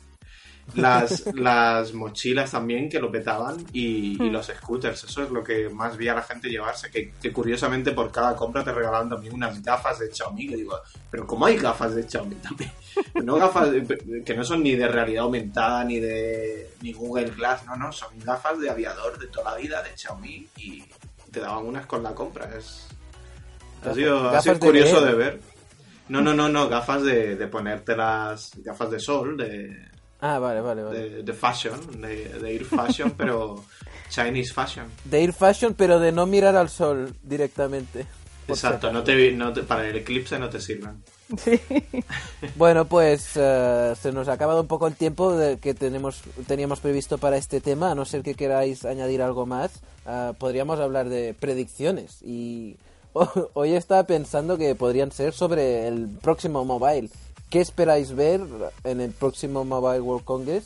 Las, las mochilas también que lo petaban y, hmm. los scooters, eso es lo que más vi a la gente llevarse, que, curiosamente por cada compra te regalaban también unas gafas de Xiaomi, que digo, pero ¿cómo hay gafas de Xiaomi también? No gafas que no son ni de realidad aumentada ni de ni Google Glass, no, no, son gafas de aviador de toda la vida de Xiaomi y te daban unas con la compra, es ha sido, curioso de, ver. No, no, no, no, gafas de, de ponerte las gafas de sol, de, Ah, vale, vale, vale. De, de fashion, de, de ir fashion, pero Chinese fashion. De ir fashion, pero de no mirar al sol directamente. Exacto, no te, no te- para el eclipse no te sirven. Sí. Bueno, pues eh, se nos ha acabado un poco el tiempo de que tenemos, teníamos previsto para este tema, a no ser que queráis añadir algo más. ah, podríamos hablar de predicciones y hoy estaba pensando que podrían ser sobre el próximo mobile. ¿Qué esperáis ver en el próximo Mobile World Congress?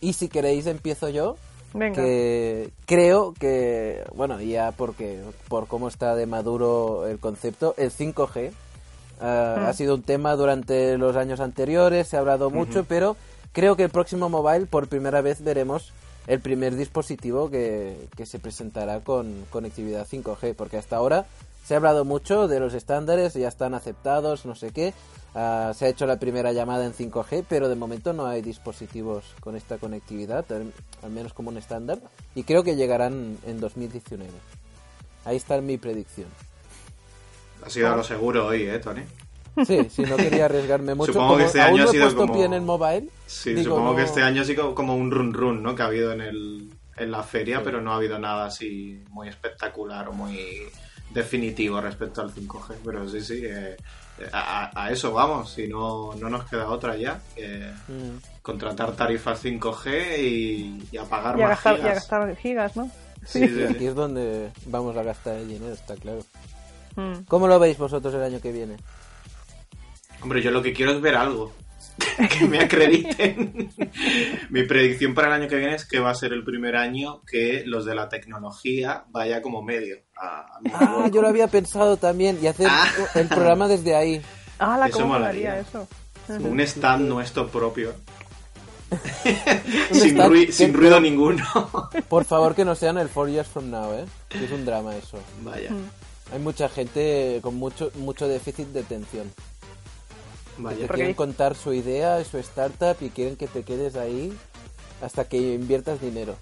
Y si queréis empiezo yo, Venga. que creo que, bueno, ya porque por cómo está de maduro el concepto, el 5G ah, Mm. ha sido un tema durante los años anteriores, se ha hablado mucho, pero creo que el próximo mobile por primera vez veremos el primer dispositivo que, que se presentará con conectividad 5G, porque hasta ahora se ha hablado mucho de los estándares, ya están aceptados, no sé qué, ah, se ha hecho la primera llamada en 5G, pero de momento no hay dispositivos con esta conectividad, al, al menos como un estándar, y creo que llegarán en 2019. Ahí está mi predicción. Ha sido lo seguro hoy, ¿eh, Tony? Sí, si no quería arriesgarme mucho, Supongo como que este año no ha sido como- pie en el mobile. Sí, digo, supongo que este año ha sido como un run run, ¿no? Que ha habido en, el, en la feria, Sí. pero no ha habido nada así muy espectacular o muy definitivo respecto al 5G. Pero sí, sí, eh, a, a eso vamos, si no, no nos queda otra ya. que Mm. contratar tarifas 5G y, y apagar Y a, más gastar, y a gigas. gastar gigas, ¿no? Sí, sí, sí. Aquí es donde vamos a gastar el dinero, está claro. Mm. ¿Cómo lo veis vosotros el año que viene? Hombre, yo lo que quiero es ver algo. que me acrediten. Mi predicción para el año que viene es que va a ser el primer año que los de la tecnología vaya como medio. a- a mi Ah, yo lo había pensado también, y hacer Ah. el programa desde ahí. Ah, la Eso molaría. eso. Un stand nuestro propio. Sin, stand sin ruido ninguno. Por favor, que no sean el Four Years From Now, ¿eh? Es un drama eso. Vaya, Hay mucha gente con mucho mucho déficit de atención. Te vaya. Porque- quieren contar su idea, su startup y quieren que te quedes ahí hasta que inviertas dinero.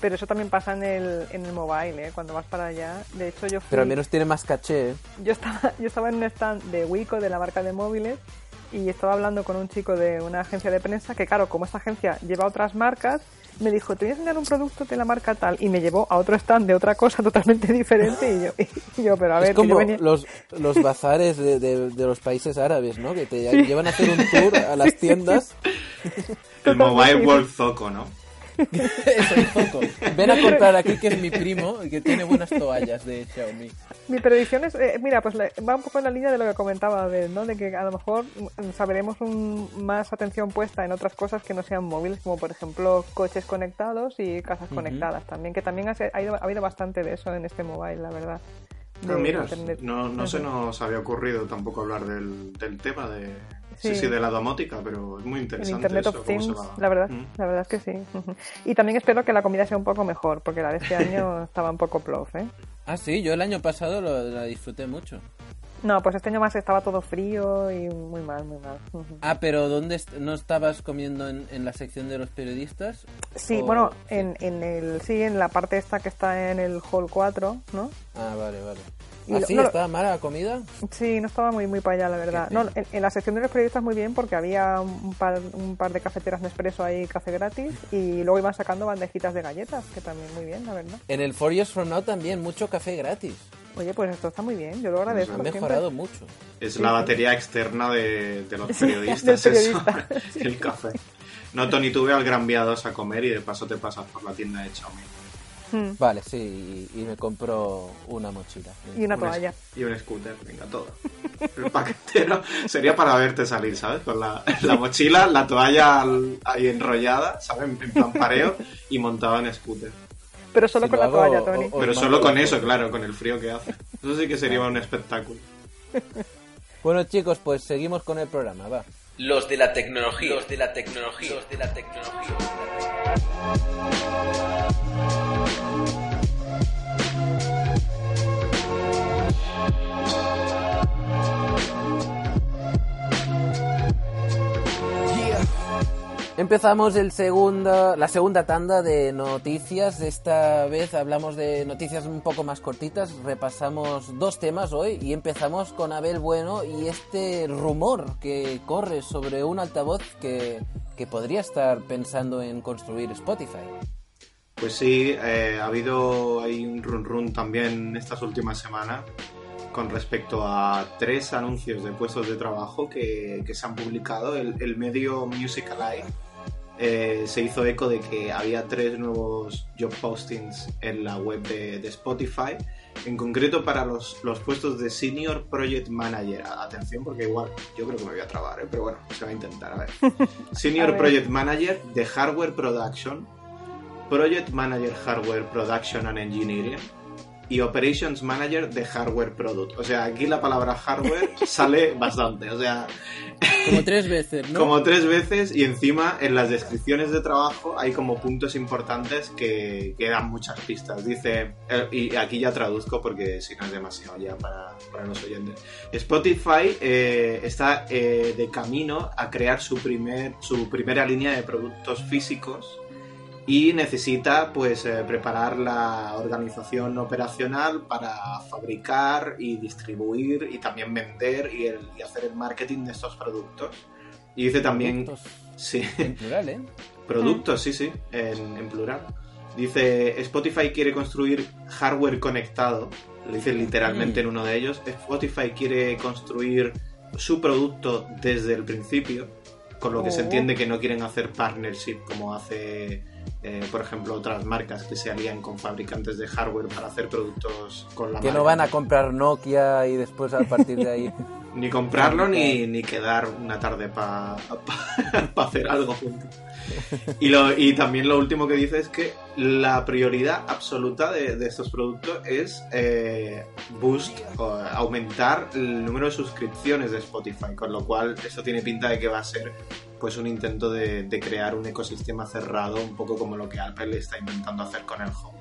Pero eso también pasa en el, en el mobile, ¿eh? Cuando vas para allá. De hecho, yo fui, Pero al menos tiene más caché, ¿eh? yo estaba, yo estaba en un stand de Wico, de la marca de móviles, y estaba hablando con un chico de una agencia de prensa que, claro, como esta agencia lleva otras marcas, me dijo, te voy a enseñar un producto de la marca tal, y me llevó a otro stand de otra cosa totalmente diferente, y yo, y yo pero a ver, es que yo como venía... los, los bazares de, de- de los países árabes, ¿no? Que te llevan a hacer un tour a las tiendas. El Mobile World Zoco, ¿no? Eso, un poco. Ven a comprar aquí que es mi primo y que tiene buenas toallas de Xiaomi. Mi predicción es, eh, mira, pues le- va un poco en la línea de lo que comentaba Abel, ¿no? De que a lo mejor mm, sabremos un, más atención puesta en otras cosas que no sean móviles, como por ejemplo coches conectados y casas conectadas también, que también ha, ha, ido- ha habido bastante de eso en este mobile, la verdad. Ah, mira, no, no se nos había ocurrido tampoco hablar del, del tema de... Sí. Sí. sí, de la domótica, pero es muy interesante Internet eso, of cómo se Things, va- la verdad, Mm. la verdad es que sí. Y también espero que la comida sea un poco mejor, porque la de este año estaba un poco plof, ¿eh? Ah, sí, yo el año pasado lo, la disfruté mucho. No, pues este año más estaba todo frío y muy mal, muy mal. Ah, pero ¿dónde est- no estabas comiendo en, en la sección de los periodistas? Sí, O- bueno, sí. en, en el sí, en la parte esta que está en el hall 4, ¿no? Ah, vale, vale. Y ¿Ah, lo- sí? no ¿Estaba mala la comida? Sí, no estaba muy muy para allá, la verdad. No, en, en la sección de los periodistas muy bien porque había un par, un par de cafeteras Nespresso ahí, café gratis, y luego iban sacando bandejitas de galletas, que también muy bien, la verdad. En el Four Years From Now también, mucho café gratis. Oye, pues esto está muy bien, yo lo agradezco. Ha siempre. mejorado mucho. Es Sí, la sí. batería externa de, de los Sí, periodistas. eso, periodista, el café. No, Tony, tú ve al Gran Vía 2 a comer y de paso te pasas por la tienda de Xiaomi. Mm, Vale, sí, y, y me compro una mochila. Y una Un toalla. Y un scooter, venga, todo. El paquetero sería para verte salir, ¿sabes? Con la, la mochila, la toalla al- ahí enrollada, ¿sabes? En plan pareo y montado en scooter. Pero solo Si con la hago, toalla, Tony. o- Pero solo con la eso, claro, con el frío que hace. Eso sí que sería un espectáculo. Bueno, chicos, pues seguimos con el programa, va. Los de la tecnología. Los de la tecnología. Los de la tecnología. Empezamos el segunda, la segunda tanda de noticias. Esta vez hablamos de noticias un poco más cortitas. Repasamos dos temas hoy y empezamos con Abel Bueno y este rumor que corre sobre un altavoz que, que podría estar pensando en construir Spotify. Pues sí, eh, ha habido ahí un run run también estas últimas semanas con respecto a tres anuncios de puestos de trabajo que, que se han publicado. El, el medio Music Alive eh, se hizo eco de que había tres nuevos job postings en la web de, de Spotify, en concreto para los, los, puestos de Senior Project Manager. Atención, porque igual yo creo que me voy a trabar, ¿eh? pero bueno, se va a intentar. A ver. Senior a ver. Project Manager de Hardware Production, Project Manager Hardware Production and Engineering y Operations Manager de Hardware Product. O sea, aquí la palabra hardware sale bastante. O sea, como tres veces, ¿no? Como tres veces y encima en las descripciones de trabajo hay como puntos importantes que, que dan muchas pistas. Dice, eh, y aquí ya traduzco porque si no es demasiado ya para, para los oyentes. Spotify eh, está eh, de camino a crear su, primer, su primera línea de productos físicos y necesita pues eh, preparar la organización operacional para fabricar y distribuir y también vender y, el, y hacer el marketing de estos productos. Y dice también... Productos. Sí. En plural, ¿eh? Productos, sí, sí, en, en, plural. Dice, Spotify quiere construir hardware conectado, lo dice literalmente mm. en uno de ellos. Spotify quiere construir su producto desde el principio, con lo que oh. se entiende que no quieren hacer partnership como hace eh, por ejemplo, otras marcas que se alían con fabricantes de hardware para hacer productos con la Que marca. no van a comprar Nokia y después a partir de ahí... ni comprarlo ni, ni quedar una tarde para pa, pa hacer algo juntos. Y, lo, y también lo último que dice es que la prioridad absoluta de, de estos productos es eh, boost o aumentar el número de suscripciones de Spotify, con lo cual eso tiene pinta de que va a ser pues un intento de, de crear un ecosistema cerrado, un poco como lo que Apple está intentando hacer con el Home.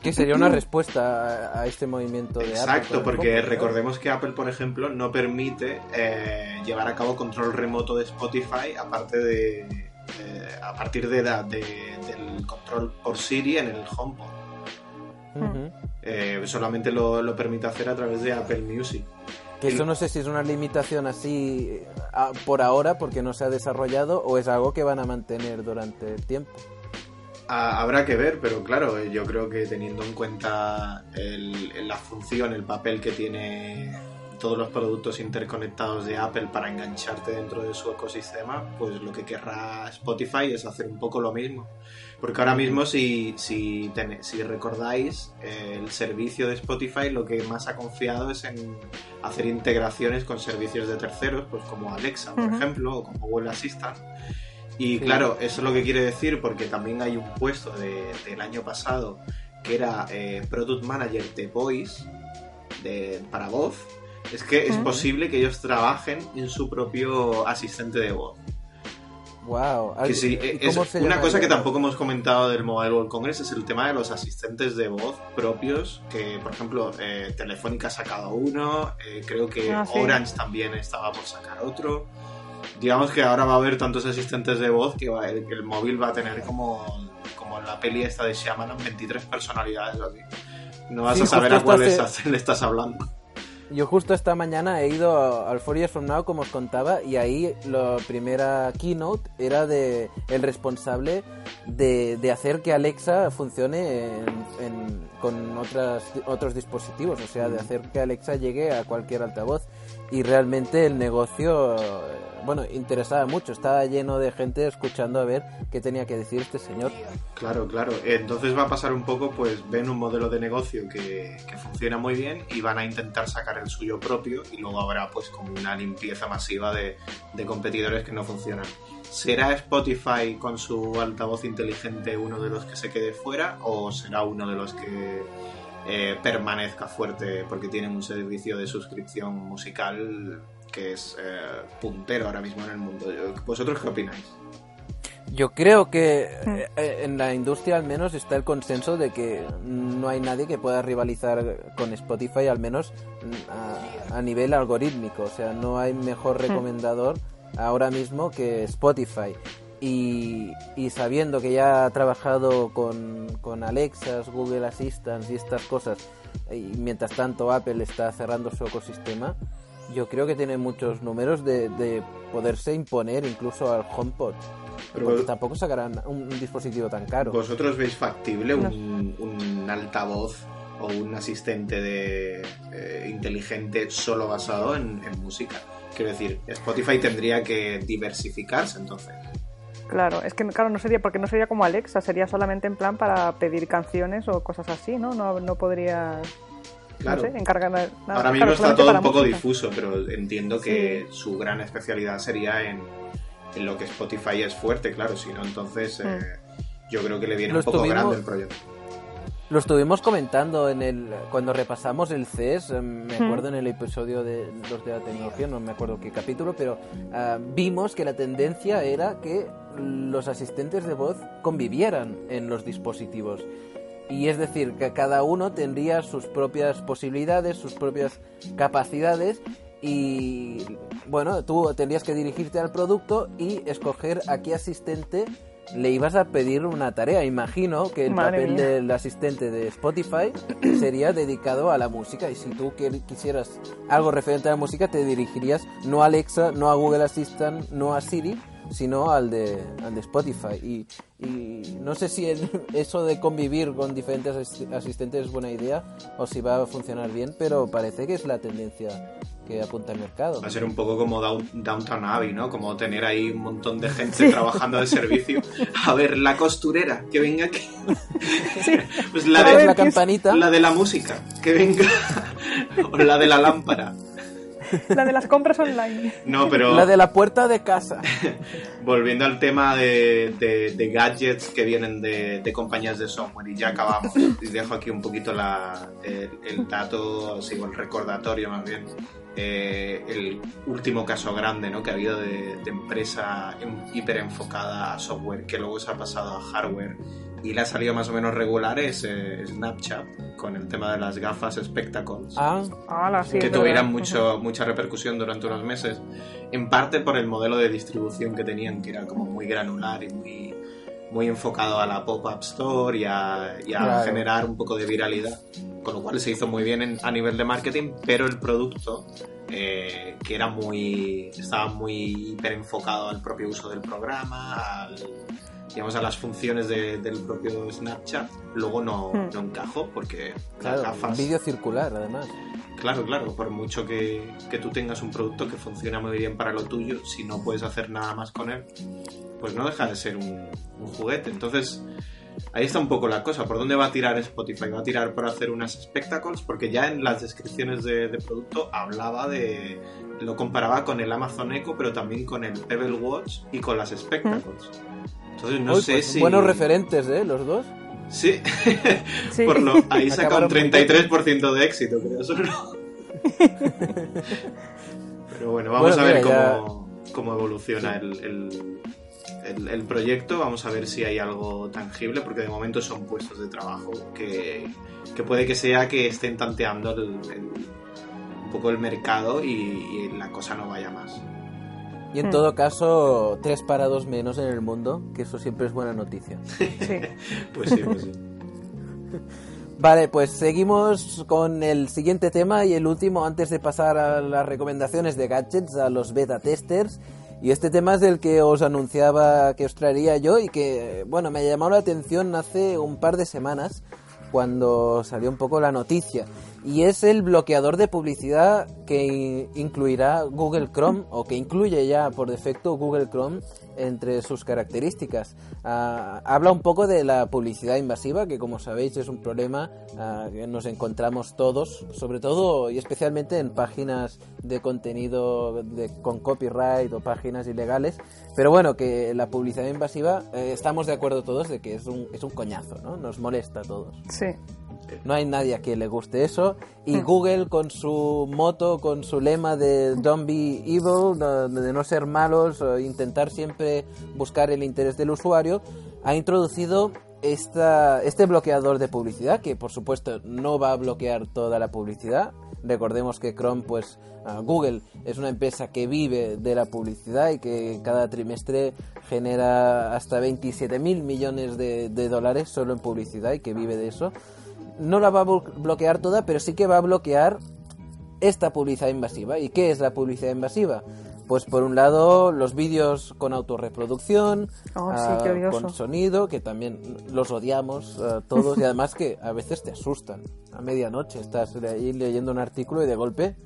Que sería una respuesta a, este movimiento de Exacto, Apple. porque Home, recordemos que Apple, por ejemplo, no permite eh, llevar a cabo control remoto de Spotify, aparte de eh, a partir de, la, de, del control por Siri en el HomePod. Uh -huh. eh, solamente lo, lo, permite hacer a través de Apple Music. Que eso no sé si es una limitación así a, por ahora porque no se ha desarrollado o es algo que van a mantener durante el tiempo. Habrá que ver, pero claro, yo creo que teniendo en cuenta el, la función, el papel que tiene todos los productos interconectados de Apple para engancharte dentro de su ecosistema, pues lo que querrá Spotify es hacer un poco lo mismo. Porque ahora mismo, si, si, ten, si recordáis, eh, el servicio de Spotify lo que más ha confiado es en hacer integraciones con servicios de terceros, pues como Alexa, por uh -huh. ejemplo, o como Google Assistant. Y sí. claro, eso es lo que quiere decir, porque también hay un puesto de, del año pasado que era eh, Product Manager de Voice, de, para voz, es que es posible que ellos trabajen en su propio asistente de voz. Wow. Que sí, es una cosa que tampoco hemos comentado del Mobile World Congress es el tema de los asistentes de voz propios, que por ejemplo eh, Telefónica ha sacado uno, eh, creo que ah, sí. Orange también estaba por sacar otro. Digamos que ahora va a haber tantos asistentes de voz que, va, el, que el móvil va a tener como, como en la peli esta de Shyamalan 23 personalidades así. No vas sí, a saber a cuál le estás hablando. Yo justo esta mañana he ido al Four Years From Now, como os contaba, y ahí la primera keynote era de el responsable de, de hacer que Alexa funcione en, en, con otras, otros dispositivos, o sea, de hacer que Alexa llegue a cualquier altavoz. Y realmente el negocio, bueno, interesaba mucho, estaba lleno de gente escuchando a ver qué tenía que decir este señor. Claro, claro. Entonces va a pasar un poco, pues ven un modelo de negocio que, funciona muy bien y van a intentar sacar el suyo propio y luego habrá pues como una limpieza masiva de, de competidores que no funcionan. ¿Será Spotify con su altavoz inteligente uno de los que se quede fuera o será uno de los que eh, permanezca fuerte porque tienen un servicio de suscripción musical que es eh, puntero ahora mismo en el mundo? ¿Vosotros qué opináis? Yo creo que eh, en la industria al menos está el consenso de que no hay nadie que pueda rivalizar con Spotify, al menos a, a nivel algorítmico. O sea, no hay mejor recomendador ahora mismo que Spotify. y, sabiendo que ya ha trabajado con, con Alexas, Google Assistant y estas cosas, y mientras tanto Apple está cerrando su ecosistema, yo creo que tiene muchos números de, poderse imponer incluso al HomePod. Pero porque tampoco sacarán un, dispositivo tan caro. ¿Vosotros veis factible un, un altavoz o un asistente de eh, inteligente solo basado en, música? Quiero decir, Spotify tendría que diversificarse entonces. Claro, es que claro, no sería porque no sería como Alexa, sería solamente en plan para pedir canciones o cosas así, ¿no? No, no podría Claro. Ahora mismo está todo un poco difuso, pero entiendo que su gran especialidad sería en, lo que Spotify es fuerte, claro, si no, entonces eh, mm. yo creo que le viene un poco grande el proyecto. Lo estuvimos comentando en el cuando repasamos el CES, eh, me mm. acuerdo en el episodio de los de la tecnología, no me acuerdo qué capítulo, pero ah, vimos que la tendencia era que los asistentes de voz convivieran en los dispositivos. Y es decir, que cada uno tendría sus propias posibilidades, sus propias capacidades y bueno, tú tendrías que dirigirte al producto y escoger a qué asistente le ibas a pedir una tarea. Imagino que el papel del asistente de Spotify sería dedicado a la música y si tú quisieras algo referente a la música te dirigirías no a Alexa, no a Google Assistant, no a Siri, sino al de, al de Spotify. Y, y no sé si eso de convivir con diferentes asistentes es buena idea o si va a funcionar bien, pero parece que es la tendencia que apunta el mercado. Va a ser un poco como Downtown Abbey, ¿no? Como tener ahí un montón de gente trabajando de servicio. A ver, la costurera, que venga aquí. Pues la de la campanita. La de la música, que venga. o la de la lámpara. La de las compras online. No, pero... La de la puerta de casa. Volviendo al tema de, gadgets que vienen de, compañías de software y ya acabamos. Y dejo aquí un poquito la, el, dato, o el recordatorio más bien. Eh, el último caso grande ¿no? que ha habido de, empresa hiper enfocada a software que luego se ha pasado a hardware y le ha salido más o menos regular es eh, Snapchat con el tema de las gafas Spectacles. Ah, que tuvieran mucho, mucha repercusión durante unos meses en parte por el modelo de distribución que tenían que era como muy granular y muy, muy enfocado a la pop-up store y a, generar un poco de viralidad con lo cual se hizo muy bien a nivel de marketing pero el producto eh, que era muy estaba muy hiper enfocado al propio uso del programa al digamos, a las funciones del propio Snapchat, luego no, hmm. no encajo porque claro, gafas... vídeo circular, además. Claro, claro, por mucho que, que, tú tengas un producto que funciona muy bien para lo tuyo, si no puedes hacer nada más con él, pues no deja de ser un, un juguete. Entonces, ahí está un poco la cosa. ¿Por dónde va a tirar Spotify? ¿Va a tirar por hacer unas spectacles? Porque ya en las descripciones de, de, producto hablaba de. Lo comparaba con el Amazon Echo, pero también con el Pebble Watch y con las spectacles. Entonces no sé pues, si... Buenos referentes, ¿eh? Los dos. Sí, Por lo, ahí saca un 33% de éxito, creo. Solo. Pero bueno, vamos a ver cómo, cómo, evoluciona el, el, proyecto. Vamos a ver si hay algo tangible, porque de momento son puestos de trabajo que, que puede que sea que estén tanteando un poco el mercado y, y la cosa no vaya más. Y en todo caso, tres parados menos en el mundo, que eso siempre es buena noticia. Sí. pues sí, pues sí. Vale, pues seguimos con el siguiente tema y el último antes de pasar a las recomendaciones de gadgets a los beta testers. Y este tema es del que os anunciaba que os traería yo y que, bueno, me llamó la atención hace un par de semanas cuando salió un poco la noticia y es el bloqueador de publicidad que incluirá Google Chrome o que incluye ya por defecto Google Chrome entre sus características. Ah, habla un poco de la publicidad invasiva, que como sabéis es un problema ah, que nos encontramos todos, sobre todo y especialmente en páginas de contenido con copyright o páginas ilegales. Pero bueno, que la publicidad invasiva eh, estamos de acuerdo todos de que es un, es un coñazo, ¿no? Nos molesta a todos. Sí. No hay nadie a quien le guste eso. Y. Google con su moto, con su lema de don't be evil, de no ser malos, intentar siempre buscar el interés del usuario, ha introducido esta, este bloqueador de publicidad, que por supuesto no va a bloquear toda la publicidad, Recordemos que Chrome, pues Google es una empresa que vive de la publicidad y que cada trimestre genera hasta 27 mil millones de, de dólares solo en publicidad y que vive de eso. No la va a bloquear toda, pero sí que va a bloquear esta publicidad invasiva. ¿Y qué es la publicidad invasiva? Pues por un lado los vídeos con autorreproducción, oh, con sonido, que también los odiamos todos y además que a veces te asustan. A medianoche estás ahí leyendo un artículo y de golpe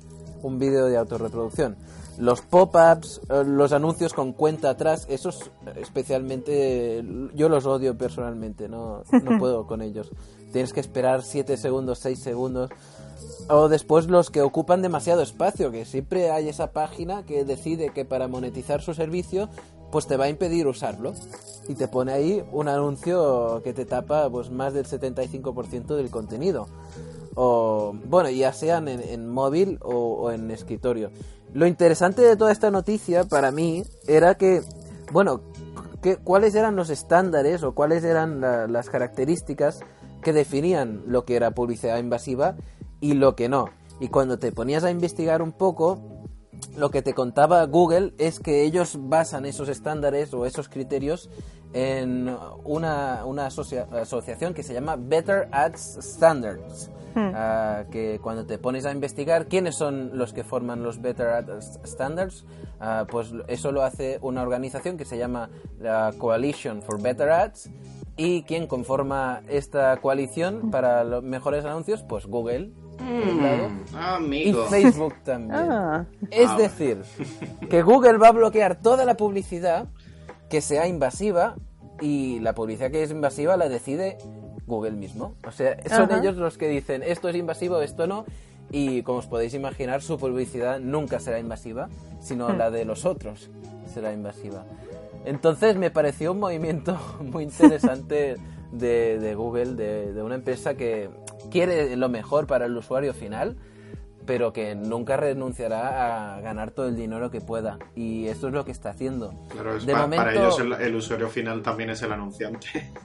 un vídeo de autorreproducción. Los pop-ups, eh, los anuncios con cuenta atrás, esos especialmente yo los odio personalmente, no, no puedo con ellos. Tienes que esperar 7 segundos, 6 segundos o después los que ocupan demasiado espacio, que siempre hay esa página que decide que para monetizar su servicio, pues te va a impedir usarlo. Y te pone ahí un anuncio que te tapa pues más del 75% del contenido. O, bueno, ya sean en, móvil o, en escritorio. Lo interesante de toda esta noticia para mí era que, bueno, que, cuáles eran los estándares o cuáles eran las características que definían lo que era publicidad invasiva y lo que no. Y cuando te ponías a investigar un poco, lo que te contaba Google es que ellos basan esos estándares o esos criterios en una, una asociación que se llama Better Ads Standards. Hmm. Ah, que cuando te pones a investigar quiénes son los que forman los Better Ads Standards, ah, pues eso lo hace una organización que se llama la Coalition for Better Ads. ¿Y quién conforma esta coalición para los mejores anuncios? Pues Google, Mm, y Facebook también. Ah. Es ah, decir, que Google va a bloquear toda la publicidad que sea invasiva y la publicidad que es invasiva la decide Google mismo. O sea, son ellos los que dicen esto es invasivo, esto no. Y como os podéis imaginar, su publicidad nunca será invasiva, sino la de los otros será invasiva. Entonces me pareció un movimiento muy interesante de, Google, de, una empresa que quiere lo mejor para el usuario final, pero que nunca renunciará a ganar todo el dinero que pueda. Y eso es lo que está haciendo. Claro, para ellos el, usuario final también es el anunciante.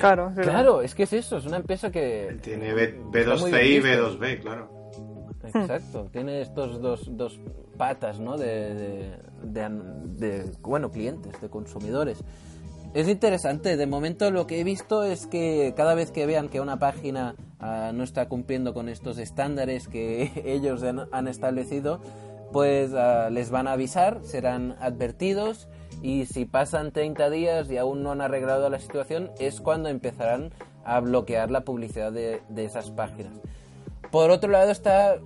Claro, claro, es que es eso, es una empresa que... Tiene B, 2 c y B2B, claro. Exacto, tiene estos dos, dos patas, ¿no? de, de, bueno, clientes, de consumidores. Es interesante, de momento lo que he visto es que cada vez que vean que una página ah, no está cumpliendo con estos estándares que ellos han establecido, pues ah, les van a avisar, serán advertidos y si pasan 30 días y aún no han arreglado la situación es cuando empezarán a bloquear la publicidad de, esas páginas. Por otro lado está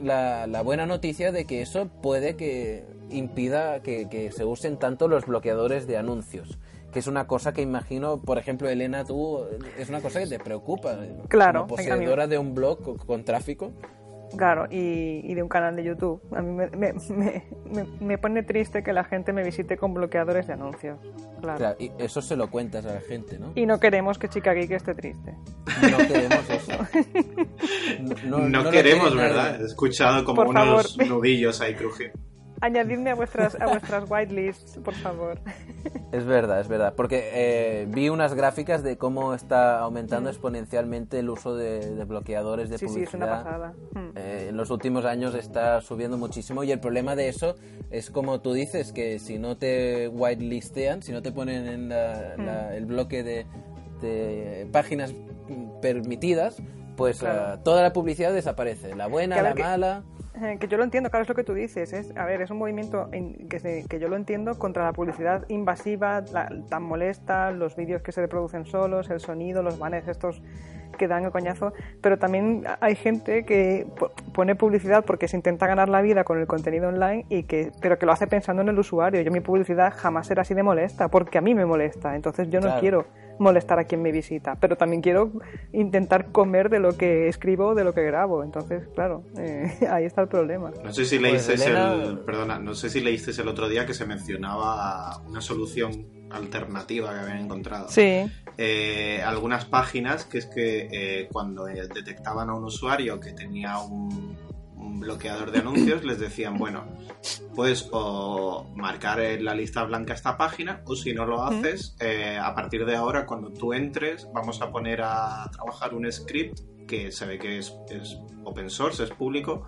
la, buena noticia de que eso puede que impida que se usen tanto los bloqueadores de anuncios que es una cosa que imagino, por ejemplo, Elena, tú, es una cosa que te preocupa. Claro. Como poseedora de un blog con, tráfico. Claro, y, de un canal de YouTube. A mí me, me, me, pone triste que la gente me visite con bloqueadores de anuncios. Claro. y eso se lo cuentas a la gente, ¿no? Y no queremos que Chica Geek esté triste. No queremos eso. No, queremos, ¿verdad? He escuchado como unos nudillos ahí crujir. Añadidme a vuestras, a vuestras whitelists, por favor. Es verdad, es verdad. Porque eh, vi unas gráficas de cómo está aumentando mm. exponencialmente el uso de, bloqueadores de publicidad. Sí, es una pasada. Mm. Eh, en los últimos años está subiendo muchísimo y el problema de eso es como tú dices, que si no te whitelistean, si no te ponen en mm. el bloque de, páginas permitidas, pues ah, toda la publicidad desaparece. La buena, la mala que yo lo entiendo, claro, es lo que tú dices. Es, a ver, es un movimiento que, que yo lo entiendo contra la publicidad invasiva, tan molesta, los vídeos que se reproducen solos, el sonido, los banners estos que dan el coñazo, pero también hay gente que pone publicidad porque se intenta ganar la vida con el contenido online y que pero que lo hace pensando en el usuario. Yo mi publicidad jamás será así de molesta porque a mí me molesta, entonces yo no quiero molestar a quien me visita, pero también quiero intentar comer de lo que escribo, de lo que grabo. Entonces, claro, eh, ahí está el problema. No sé si leíste pues, el, perdona, no sé si leíste el otro día que se mencionaba una solución alternativa que habían encontrado. Sí. Eh, algunas páginas que es que eh, cuando detectaban a un usuario que tenía un un bloqueador de anuncios, les decían, bueno, puedes o marcar en la lista blanca esta página, o si no lo haces, eh, a partir de ahora, cuando tú entres, vamos a poner a trabajar un script que se ve que es, es open source, es público,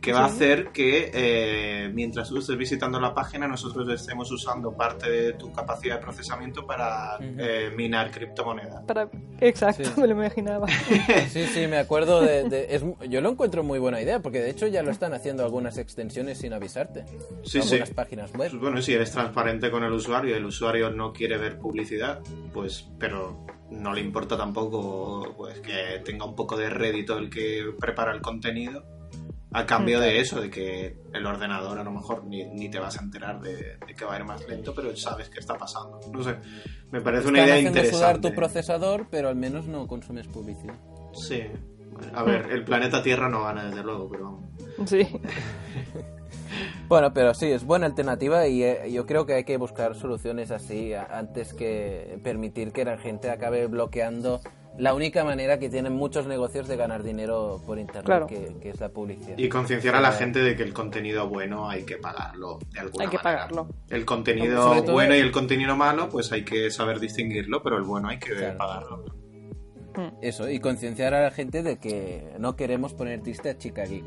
que va a hacer que eh, mientras tú estés visitando la página nosotros estemos usando parte de tu capacidad de procesamiento para eh, minar criptomonedas. Para... Exacto, me lo imaginaba. sí, sí, me acuerdo de... es... Yo lo encuentro muy buena idea, porque de hecho ya lo están haciendo algunas extensiones sin avisarte. Sí, algunas sí. páginas web. Pues bueno, si eres transparente con el usuario y el usuario no quiere ver publicidad, pues, pero no le importa tampoco pues que tenga un poco de rédito el que prepara el contenido a cambio de eso, de que el ordenador a lo mejor ni, ni te vas a enterar de, de, que va a ir más lento, pero sabes qué está pasando. No sé, me parece Están una idea interesante. sudar tu procesador, pero al menos no consumes publicidad. Sí. A ver, el planeta Tierra no gana desde luego, pero vamos. Sí. Bueno, pero sí, es buena alternativa y eh, yo creo que hay que buscar soluciones así a- antes que permitir que la gente acabe bloqueando la única manera que tienen muchos negocios de ganar dinero por internet, Claro. que, que es la publicidad. Y concienciar a la Eh, gente de que el contenido bueno hay que pagarlo de alguna Hay que manera. pagarlo. El contenido bueno y el contenido malo, pues hay que saber distinguirlo, pero el bueno hay que Claro. pagarlo. Eso, y concienciar a la gente de que no queremos poner triste a Chica Geek.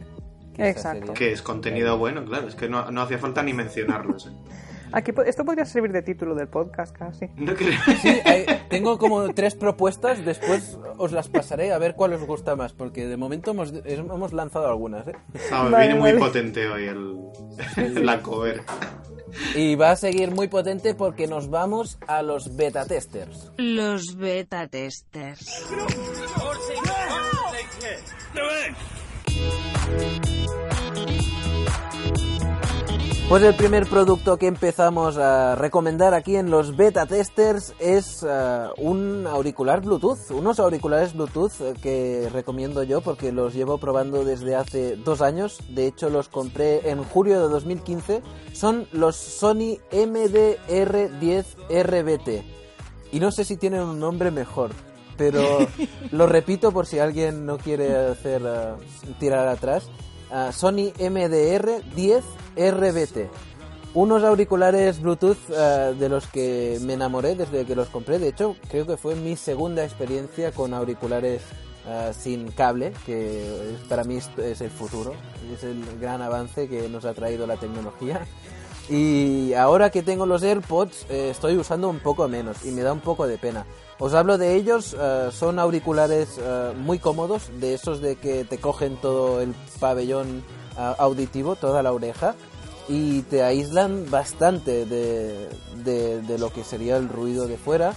Exacto. Que es contenido bueno, claro, es que no, no hacía falta ni mencionarlo. ¿sí? Aquí, esto podría servir de título del podcast casi. No creo. Sí, hay- tengo como tres propuestas, después os las pasaré a ver cuál os gusta más, porque de momento hemos, hemos lanzado algunas, ¿eh? Vale, viene muy vale. potente hoy el, la cover. Y va a seguir muy potente porque nos vamos a los beta testers. Los beta testers. Pues el primer producto que empezamos a recomendar aquí en los beta testers es eh, un auricular Bluetooth, unos auriculares Bluetooth eh, que recomiendo yo porque los llevo probando desde hace dos años. De hecho, los compré en julio de 2015. Son los Sony MDR10 RBT. Y no sé si tienen un nombre mejor, pero lo repito por si alguien no quiere hacer eh, tirar atrás. Sony MDR 10 RBT. Unos auriculares Bluetooth eh, de los que me enamoré desde que los compré. De hecho, creo que fue mi segunda experiencia con auriculares eh, sin cable, que para mí es el futuro. Es el gran avance que nos ha traído la tecnología. Y ahora que tengo los AirPods, eh, estoy usando un poco menos y me da un poco de pena. Os hablo de ellos, eh, son auriculares eh, muy cómodos, de esos de que te cogen todo el pabellón ah, auditivo, toda la oreja, y te aíslan bastante de- de lo que sería el ruido de fuera.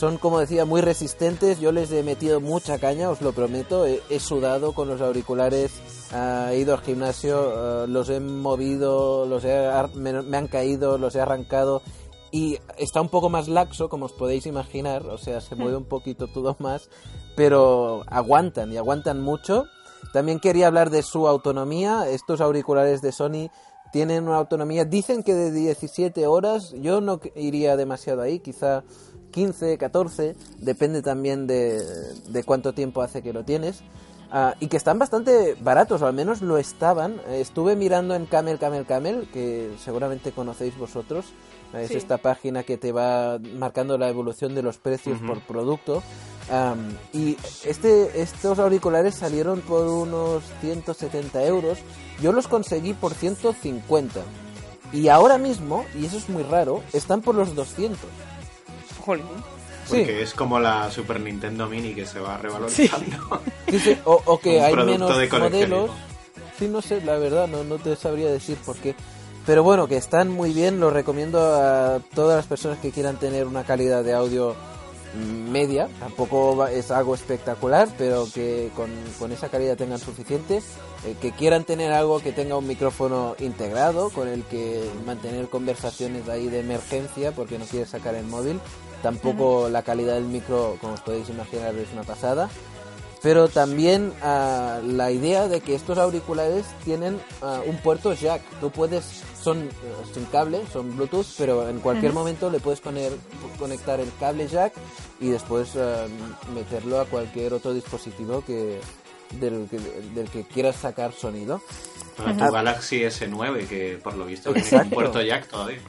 Son, como decía, muy resistentes. Yo les he metido mucha caña, os lo prometo. He, he sudado con los auriculares, ah, he ido al gimnasio, ah, los he movido, los he, me, me han caído, los he arrancado. Y está un poco más laxo, como os podéis imaginar. O sea, se mueve un poquito todo más. Pero aguantan y aguantan mucho. También quería hablar de su autonomía. Estos auriculares de Sony tienen una autonomía, dicen que de 17 horas. Yo no iría demasiado ahí, quizá 15, 14, depende también de, de cuánto tiempo hace que lo tienes. Ah, y que están bastante baratos, o al menos lo estaban. Estuve mirando en Camel Camel Camel, que seguramente conocéis vosotros. Es Sí. esta página que te va marcando la evolución de los precios por producto. Y este, estos auriculares salieron por unos 170 euros. Yo los conseguí por 150. Y ahora mismo, y eso es muy raro, están por los 200. Jolín. Porque Sí. es como la Super Nintendo Mini que se va revalorizando. Sí, sí, o, o que hay menos modelos. Sí, no sé, la verdad, no, no te sabría decir por qué. Pero bueno, que están muy bien, los recomiendo a todas las personas que quieran tener una calidad de audio media. Tampoco va- es algo espectacular, pero que con, con esa calidad tengan suficiente. Eh, que quieran tener algo que tenga un micrófono integrado, con el que mantener conversaciones ahí de emergencia, porque no quieres sacar el móvil. Tampoco la calidad del micro, como os podéis imaginar, es una pasada pero también ah, la idea de que estos auriculares tienen ah, un puerto jack. Tú puedes, son eh, sin cable, son Bluetooth, pero en cualquier momento le puedes poner, conectar el cable jack y después ah, meterlo a cualquier otro dispositivo que del, que del que quieras sacar sonido. Para tu Galaxy S9, que por lo visto tiene un puerto jack todavía.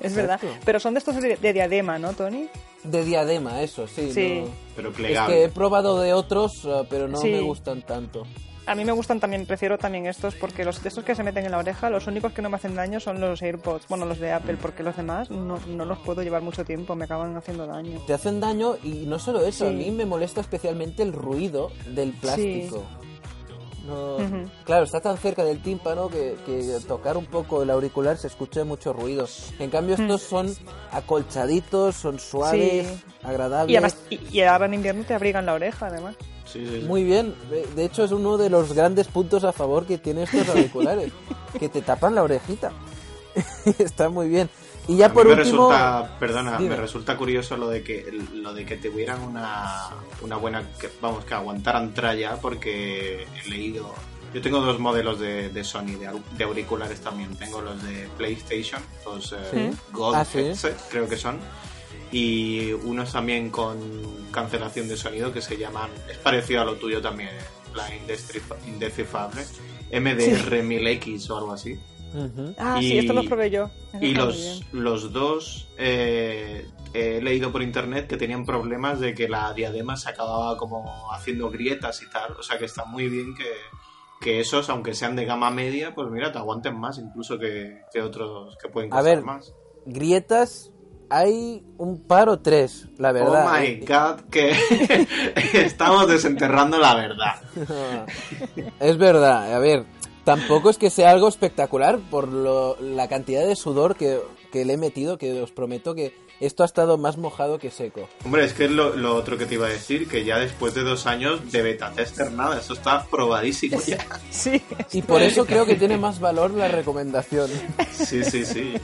Es verdad. Pero son de estos de, de diadema, ¿no, Tony? De diadema, eso, sí. Sí. no- Pero Es que he probado de otros, eh, pero no Sí. me gustan tanto. A mí me gustan también, prefiero también estos porque los de estos que se meten en la oreja, los únicos que no me hacen daño son los AirPods, bueno, los de Apple, porque los demás no, no los puedo llevar mucho tiempo, me acaban haciendo daño. Te hacen daño y no solo eso, a mí me molesta especialmente el ruido del plástico. No-. Claro, está tan cerca del tímpano que, que tocar un poco el auricular se escucha mucho ruido. En cambio, estos son acolchaditos, son suaves, Sí. agradables. Y además, y, y ahora en invierno te abrigan la oreja, además. Sí, sí, sí. Muy bien, de- hecho es uno de los grandes puntos a favor que tiene estos auriculares, que te tapan la orejita. Está muy bien. Y ya A mí por me último, resulta, perdona, Dime. me resulta curioso lo de que lo de que tuvieran una, una buena, que, vamos, que aguantaran tralla, porque he leído, yo tengo dos modelos de, de Sony de, au- de auriculares también, tengo los de PlayStation, los eh, Sí. Gold Ah, sí. creo que son, y unos también con cancelación de sonido que se llaman, es parecido a lo tuyo también, la indescifrable, MDR1000X o algo así. Ah, sí, Y- esto los probé yo. Eso Y los, los dos eh, he leído por internet que tenían problemas de que la diadema se acababa como haciendo grietas y tal. O sea que está muy bien que, que esos, aunque sean de gama media, pues mira, te aguanten más incluso que, que otros que pueden A costar ver, más. grietas hay un par o tres, la verdad. Oh my ¿eh? god, que estamos desenterrando la verdad. es verdad, a ver, tampoco es que sea algo espectacular por lo- la cantidad de sudor que, que le he metido, que os prometo que esto ha estado más mojado que seco. Hombre, es que es lo, lo otro que te iba a decir, que ya después de dos años de beta tester nada, eso está probadísimo ya. Sí, Y por eso creo que tiene más valor la recomendación. Sí, sí, sí.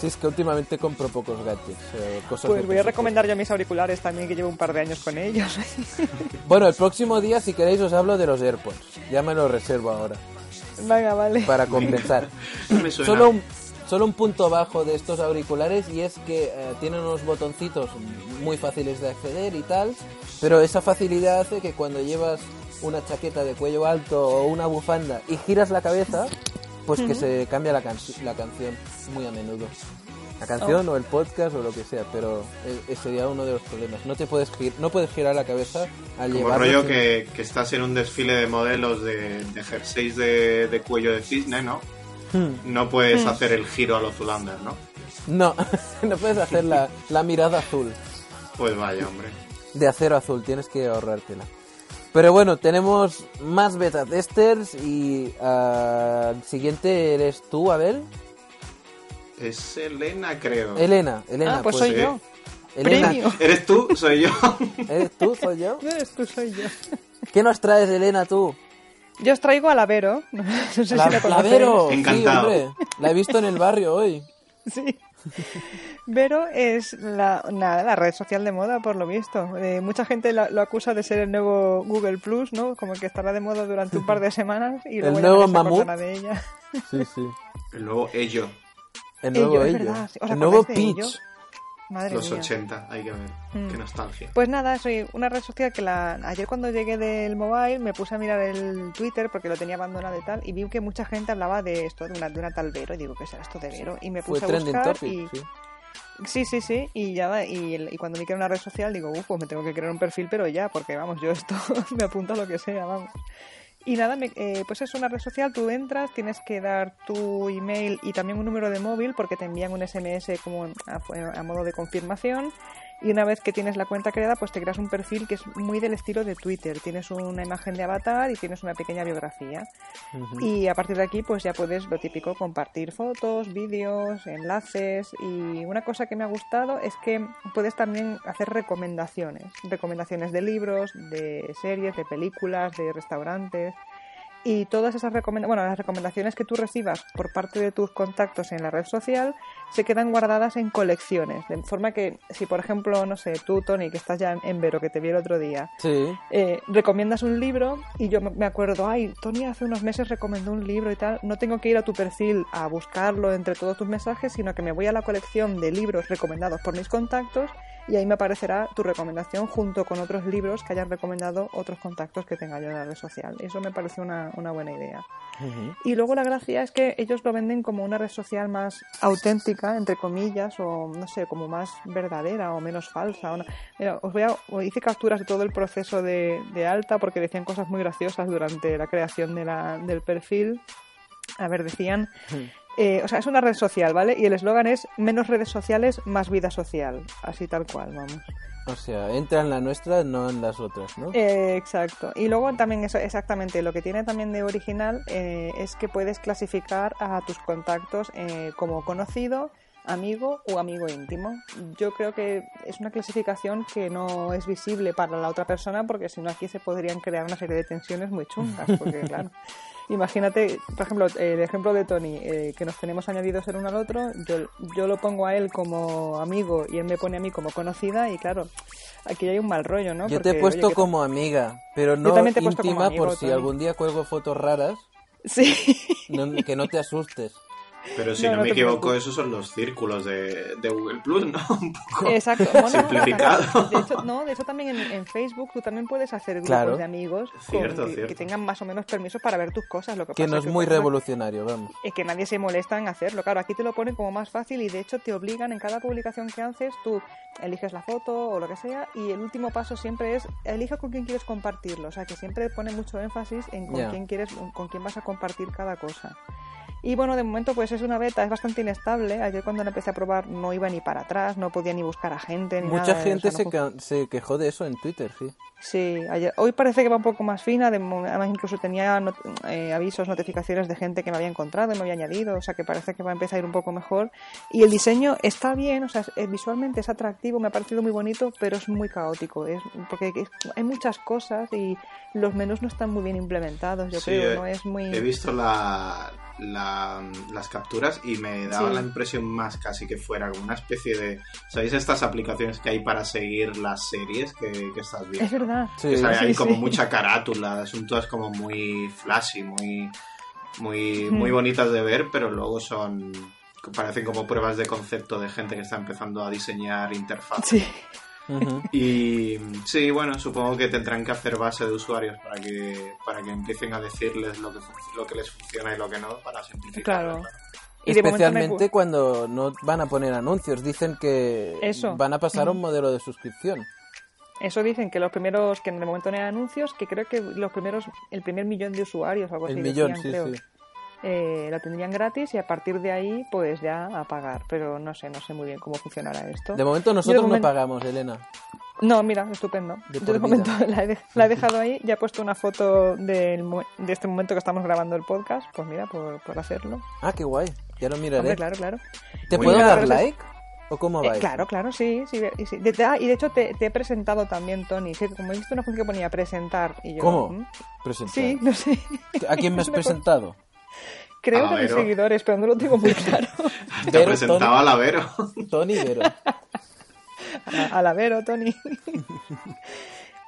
Si es que últimamente compro pocos gadgets, eh, cosas pues voy a recomendar yo mis auriculares también, que llevo un par de años con ellos. Bueno, el próximo día, si queréis, os hablo de los AirPods. Ya me lo reservo ahora, Venga, vale. para compensar. Me suena. Solo un, solo un punto bajo de estos auriculares y es que eh, tienen unos botoncitos muy fáciles de acceder y tal, pero esa facilidad hace que cuando llevas una chaqueta de cuello alto o una bufanda y giras la cabeza, pues que se cambia la, canci- la canción muy a menudo. La canción o el podcast o lo que sea, pero eh, sería uno de los problemas. No te puedes gir- no puedes girar la cabeza al Como rollo que, que estás en un desfile de modelos de, de jerseys de, de cuello de cisne, ¿no? Hmm. No puedes hacer el giro a los Zulander, ¿no? No, no puedes hacer la, la mirada azul. Pues vaya, hombre. de acero azul, tienes que ahorrártela. Pero bueno, tenemos más beta testers y ah, el siguiente eres tú, Abel. Es Elena, creo. Elena, Elena, ah, pues, soy sí. yo. Elena, Premio. ¿Eres tú? ¿Soy yo? ¿eres tú? ¿Soy yo? Eres tú, soy yo. ¿Qué nos traes, Elena, tú? Yo os traigo a la Vero. No sé si La, la la conocéis. Vero, sí, Encantado. hombre, la he visto en el barrio hoy. Sí. Vero es la, nada, la red social de moda, por lo visto. Eh, mucha gente lo acusa de ser el nuevo Google Plus, ¿no? Como que estará de moda durante un par de semanas y luego El ya nuevo mamut. de ella. Sí, sí. El nuevo Ello. El nuevo ello. verdad, ¿os El nuevo Peach. Madre Los mía. 80, hay que ver. Mm. Qué nostalgia. Pues nada, soy una red social que la... ayer cuando llegué del mobile me puse a mirar el Twitter porque lo tenía abandonado y tal y vi que mucha gente hablaba de esto, de una, de una tal Vero y digo, ¿qué será esto de Vero? Y me Fue puse a trending buscar topic, y... sí. Sí, sí, sí, y ya va, y, el- y cuando vi que era una red social digo, uff, pues me tengo que crear un perfil, pero ya, porque vamos, yo esto me apunto a lo que sea, vamos. Y nada, me- eh, pues es una red social, tú entras, tienes que dar tu email y también un número de móvil porque te envían un SMS como a, a modo de confirmación. Y una vez que tienes la cuenta creada, pues te creas un perfil que es muy del estilo de Twitter. Tienes una imagen de avatar y tienes una pequeña biografía. Y a partir de aquí, pues ya puedes lo típico, compartir fotos, vídeos, enlaces. Y una cosa que me ha gustado es que puedes también hacer recomendaciones. Recomendaciones de libros, de series, de películas, de restaurantes. Y todas esas recomendaciones, bueno, las recomendaciones que tú recibas por parte de tus contactos en la red social se quedan guardadas en colecciones. De forma que, si por ejemplo, no sé, tú, Tony, que estás ya en- Vero, que te vi el otro día, Sí. eh, recomiendas un libro y yo me acuerdo, ay, Tony hace unos meses recomendó un libro y tal, no tengo que ir a tu perfil a buscarlo entre todos tus mensajes, sino que me voy a la colección de libros recomendados por mis contactos y ahí me aparecerá tu recomendación junto con otros libros que hayas recomendado otros contactos que tenga yo en la red social. Eso me parece una, una buena idea. Y luego la gracia es que ellos lo venden como una red social más auténtica, entre comillas, o no sé, como más verdadera o menos falsa. Mira, os voy a, hice capturas de todo el proceso de, de alta porque decían cosas muy graciosas durante la creación de la, del perfil. A ver, decían, eh, o sea, es una red social, ¿vale? Y el eslogan es menos redes sociales, más vida social. Así tal cual, vamos. O sea, entra en la nuestra, no en las otras, ¿no? Eh, exacto. Y luego también eso, exactamente, lo que tiene también de original eh, es que puedes clasificar a tus contactos como conocido, amigo o amigo íntimo. Yo creo que es una clasificación que no es visible para la otra persona porque si no aquí se podrían crear una serie de tensiones muy chungas, porque claro. Imagínate, por ejemplo, el ejemplo de Tony, eh, que nos tenemos añadidos el uno al otro, yo, yo lo pongo a él como amigo y él me pone a mí como conocida y claro, aquí hay un mal rollo, ¿no? Yo te he puesto como amiga, pero no íntima por si algún día cuelgo fotos raras. Sí. que no te asustes. Pero si no, me equivoco, esos son los círculos de, de Google Plus, ¿no? Un poco Exacto. simplificado. De hecho, no, de hecho también en, Facebook tú también puedes hacer grupos de amigos que, tengan más o menos permisos para ver tus cosas. Lo que, que no es muy revolucionario, vamos. Es que nadie se molesta en hacerlo. Claro, aquí te lo ponen como más fácil y de hecho te obligan en cada publicación que haces, tú eliges la foto o lo que sea y el último paso siempre es elige con quién quieres compartirlo. O sea, que siempre pone mucho énfasis en con quién quieres, con quién vas a compartir cada cosa. Y bueno, de momento pues es una beta, es bastante inestable. Ayer cuando la empecé a probar no iba ni para atrás, no podía ni buscar a gente ni Mucha nada. gente se, se, quejó de eso en Twitter, sí. Sí, ayer, hoy parece que va un poco más fina, además incluso tenía eh, avisos, notificaciones de gente que me había encontrado y me había añadido, o sea que parece que va a empezar a ir un poco mejor. Y el diseño está bien, o sea, visualmente es atractivo, me ha parecido muy bonito, pero es muy caótico, es porque hay muchas cosas y los menús no están muy bien implementados, yo creo, no es muy... He visto la, las capturas y me daba la impresión más casi que fuera como una especie de... ¿Sabéis estas aplicaciones que hay para seguir las series que, que estás viendo? Es verdad. hay como mucha carátula, son todas como muy flashy, muy, muy, muy bonitas de ver, pero luego son... Parecen como pruebas de concepto de gente que está empezando a diseñar interfaces. Y sí, bueno, supongo que tendrán que hacer base de usuarios para que, para que empiecen a decirles lo que, lo que les funciona y lo que no, para simplificar. Claro. Y Especialmente cuando no van a poner anuncios, dicen que van a pasar a un modelo de suscripción. Eso dicen que los primeros, que en el momento no hay anuncios, que creo que los primeros, el primer millón de usuarios, algo el así. El millón, sí, sí eh, la tendrían gratis y a partir de ahí pues ya a pagar. Pero no sé, no sé muy bien cómo funcionará esto. De momento nosotros no pagamos, Elena. No, mira, estupendo. Yo de momento la he, dejado ahí, ya he puesto una foto de este momento que estamos grabando el podcast, pues mira, por, hacerlo. Ah, qué guay, ya lo miraré. claro, claro. ¿Te puedo dar like? ¿O cómo va? Eh, claro, claro, sí. sí, sí. De, ah, y de hecho te, he presentado también, Tony. como he visto una función que ponía presentar. Y yo, ¿Cómo? ¿Mm? ¿Presentar? Sí, no sé. ¿A quién me has presentado? Creo que mis seguidores, pero no lo tengo muy claro. Te presentaba a la Vero. Tony Vero. A, la Vero, Tony.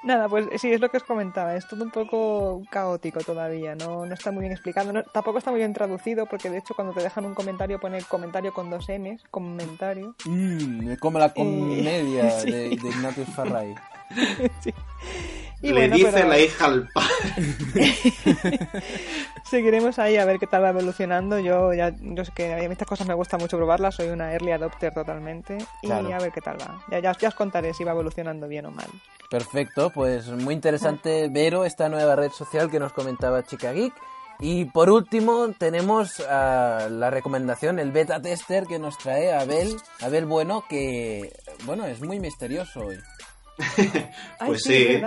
Nada, pues sí, es lo que os comentaba. Es todo un poco caótico todavía. No, no está muy bien explicado. tampoco está muy bien traducido porque, de hecho, cuando te dejan un comentario, pone comentario con dos M's, comentario. Mmm, como la comedia de, Ignatius Farray. sí. Le dice la hija al padre. Seguiremos ahí a ver qué tal va evolucionando. Yo ya yo sé que a mí estas cosas me gusta mucho probarlas, soy una early adopter totalmente y a ver qué tal va. Ya, ya, os contaré si va evolucionando bien o mal. Perfecto, pues muy interesante Vero, esta nueva red social que nos comentaba Chica Geek. Y por último tenemos la recomendación, el beta tester que nos trae Abel, Abel Bueno, que bueno, es muy misterioso hoy. pues sí,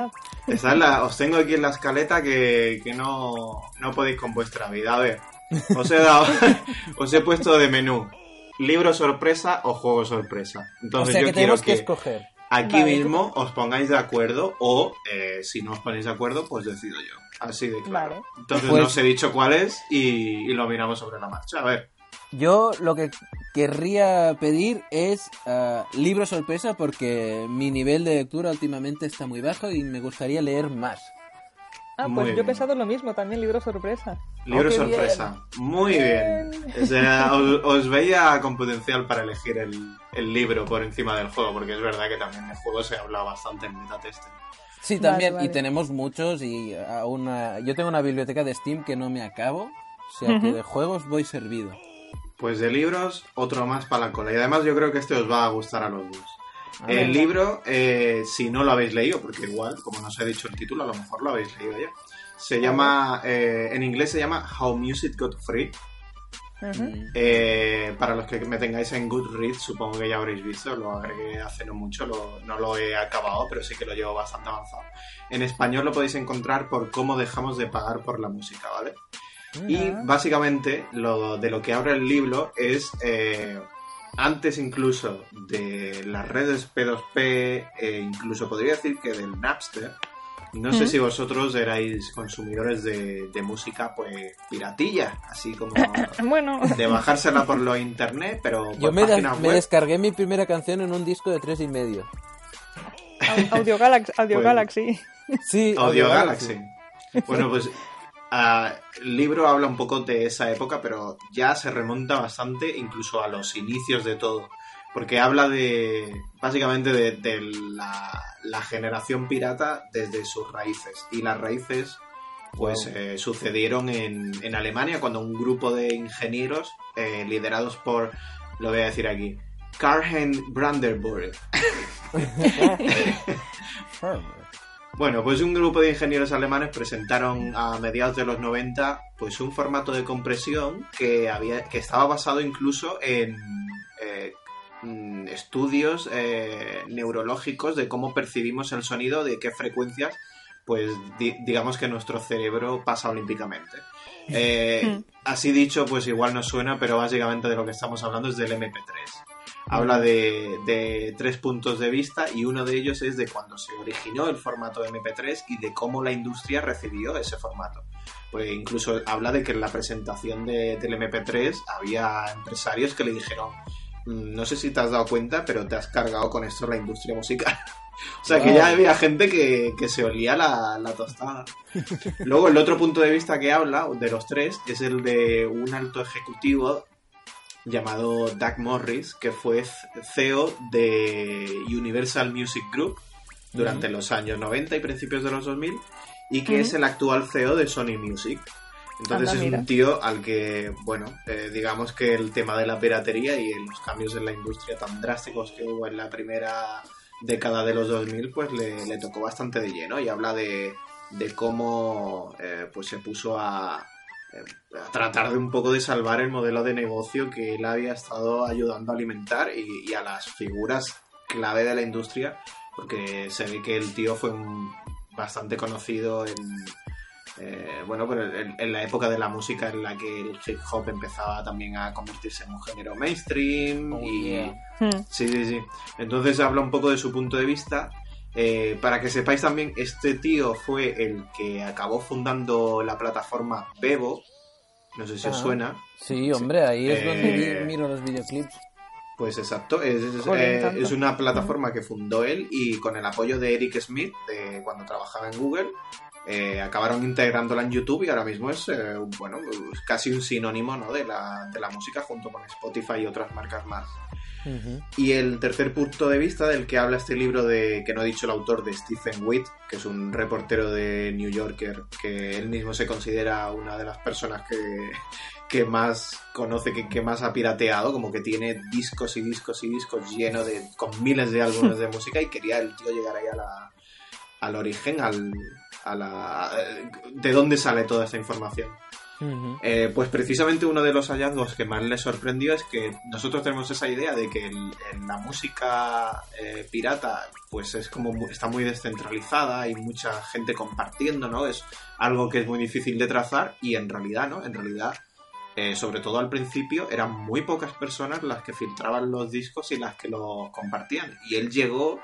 os tengo aquí en la escaleta que, no, no podéis con vuestra vida. A ver, os he dado, os he puesto de menú libro sorpresa o juego sorpresa. Entonces yo quiero que, escoger. aquí mismo os pongáis de acuerdo o eh, si no os ponéis de acuerdo, pues decido yo. Así de claro. Entonces pues no os he dicho cuál es y lo miramos sobre la marcha. A ver. Yo lo que querría pedir es uh, libro sorpresa porque mi nivel de lectura últimamente está muy bajo y me gustaría leer más. Ah, Muy pues yo he pensado lo mismo, también libro sorpresa. Libro Oh, sorpresa. Muy bien. O sea, os, os veía con potencial para elegir el, el libro por encima del juego, porque es verdad que también del juego se habla bastante en metatesting. Sí, Vale, también, y tenemos muchos y aún una... yo tengo una biblioteca de Steam que no me acabo, o sea que de juegos voy servido. Pues de libros, otro más para la cola. Y además yo creo que este os va a gustar a los dos. A ver. El libro, eh, si no lo habéis leído, porque igual, como nos he dicho el título, a lo mejor lo habéis leído ya. Se llama, eh, en inglés se llama How Music Got Free. Eh, para los que me tengáis en Goodreads, supongo que ya habréis visto, lo agregué hace no mucho, lo- no lo he acabado, pero sí que lo llevo bastante avanzado. En español lo podéis encontrar por cómo dejamos de pagar por la música, ¿vale? Y básicamente lo de lo que habla el libro es eh, antes incluso de las redes P2P, e incluso podría decir que del Napster. No sé si vosotros erais consumidores de, de música pues piratilla, así como Bueno, de bajársela por lo internet, pero por Yo me, da- descargué mi primera canción en un disco de tres y medio. Au- Audio Galaxy. Audio Pues- Galaxy. Sí, Audio Galaxy. Bueno, pues ah, el libro habla un poco de esa época, pero ya se remonta bastante incluso a los inicios de todo. Porque habla de, básicamente, de, de la, la generación pirata desde sus raíces. Y las raíces, pues, Wow. eh, sucedieron en, en Alemania cuando un grupo de ingenieros, eh, liderados por, lo voy a decir aquí, Karl-Heinz Brandenburg, Bueno, pues un grupo de ingenieros alemanes presentaron a mediados de los 90 pues un formato de compresión que había que estaba basado incluso en eh, mm, estudios eh, neurológicos de cómo percibimos el sonido, de qué frecuencias, pues di- digamos que nuestro cerebro pasa olímpicamente. Eh, así dicho, pues igual no suena, pero básicamente de lo que estamos hablando es del MP3 habla de, de tres puntos de vista y uno de ellos es de cuando se originó el formato MP3 y de cómo la industria recibió ese formato. Pues incluso habla de que en la presentación de, del MP3 había empresarios que le dijeron, "Mm, no sé si te has dado cuenta, pero te has cargado con esto la industria musical. O sea que ya había gente que, que se olía la, la tostada. Luego el otro punto de vista que habla, de los tres, es el de un alto ejecutivo llamado Doug Morris, que fue CEO de Universal Music Group durante los años 90 y principios de los 2000 y que es el actual CEO de Sony Music. Entonces Anda, es mira. un tío al que, bueno, eh, digamos que el tema de la piratería y los cambios en la industria tan drásticos que hubo en la primera década de los 2000, pues le, le tocó bastante de lleno y habla de, de cómo eh, pues se puso a tratar de un poco de salvar el modelo de negocio que él había estado ayudando a alimentar y, y a las figuras clave de la industria, porque se ve que el tío fue un- bastante conocido en, eh, bueno, pero en, en la época de la música en la que el hip hop empezaba también a convertirse en un género mainstream Oh, y yeah. Hmm. sí, sí, sí. Entonces habla un poco de su punto de vista. Eh, para que sepáis también, este tío fue el que acabó fundando la plataforma Bebo. No sé si os Ah. suena. Sí, hombre, ahí es Eh, donde vi- miro los videoclips. Pues exacto, es, es- Joder, eh, es una plataforma que fundó él y con el apoyo de Eric Smith, de cuando trabajaba en Google, eh, acabaron integrándola en YouTube y ahora mismo es eh, bueno casi un sinónimo ¿no? de, la, de la música junto con Spotify y otras marcas más. Y el tercer punto de vista del que habla este libro de que no he dicho el autor de Stephen Witt, que es un reportero de New Yorker, que él mismo se considera una de las personas que, que más conoce, que, que más ha pirateado, como que tiene discos y discos y discos llenos de, con miles de álbumes de música y quería el tío llegar ahí a la, al origen, al, a la, de dónde sale toda esta información. Eh, pues precisamente uno de los hallazgos que más le sorprendió es que nosotros tenemos esa idea de que la música eh, pirata pues es como está muy descentralizada, hay mucha gente compartiendo, ¿no? Es algo que es muy difícil de trazar y en realidad, ¿no? En realidad, eh, sobre todo al principio, eran muy pocas personas las que filtraban los discos y las que los compartían. Y él llegó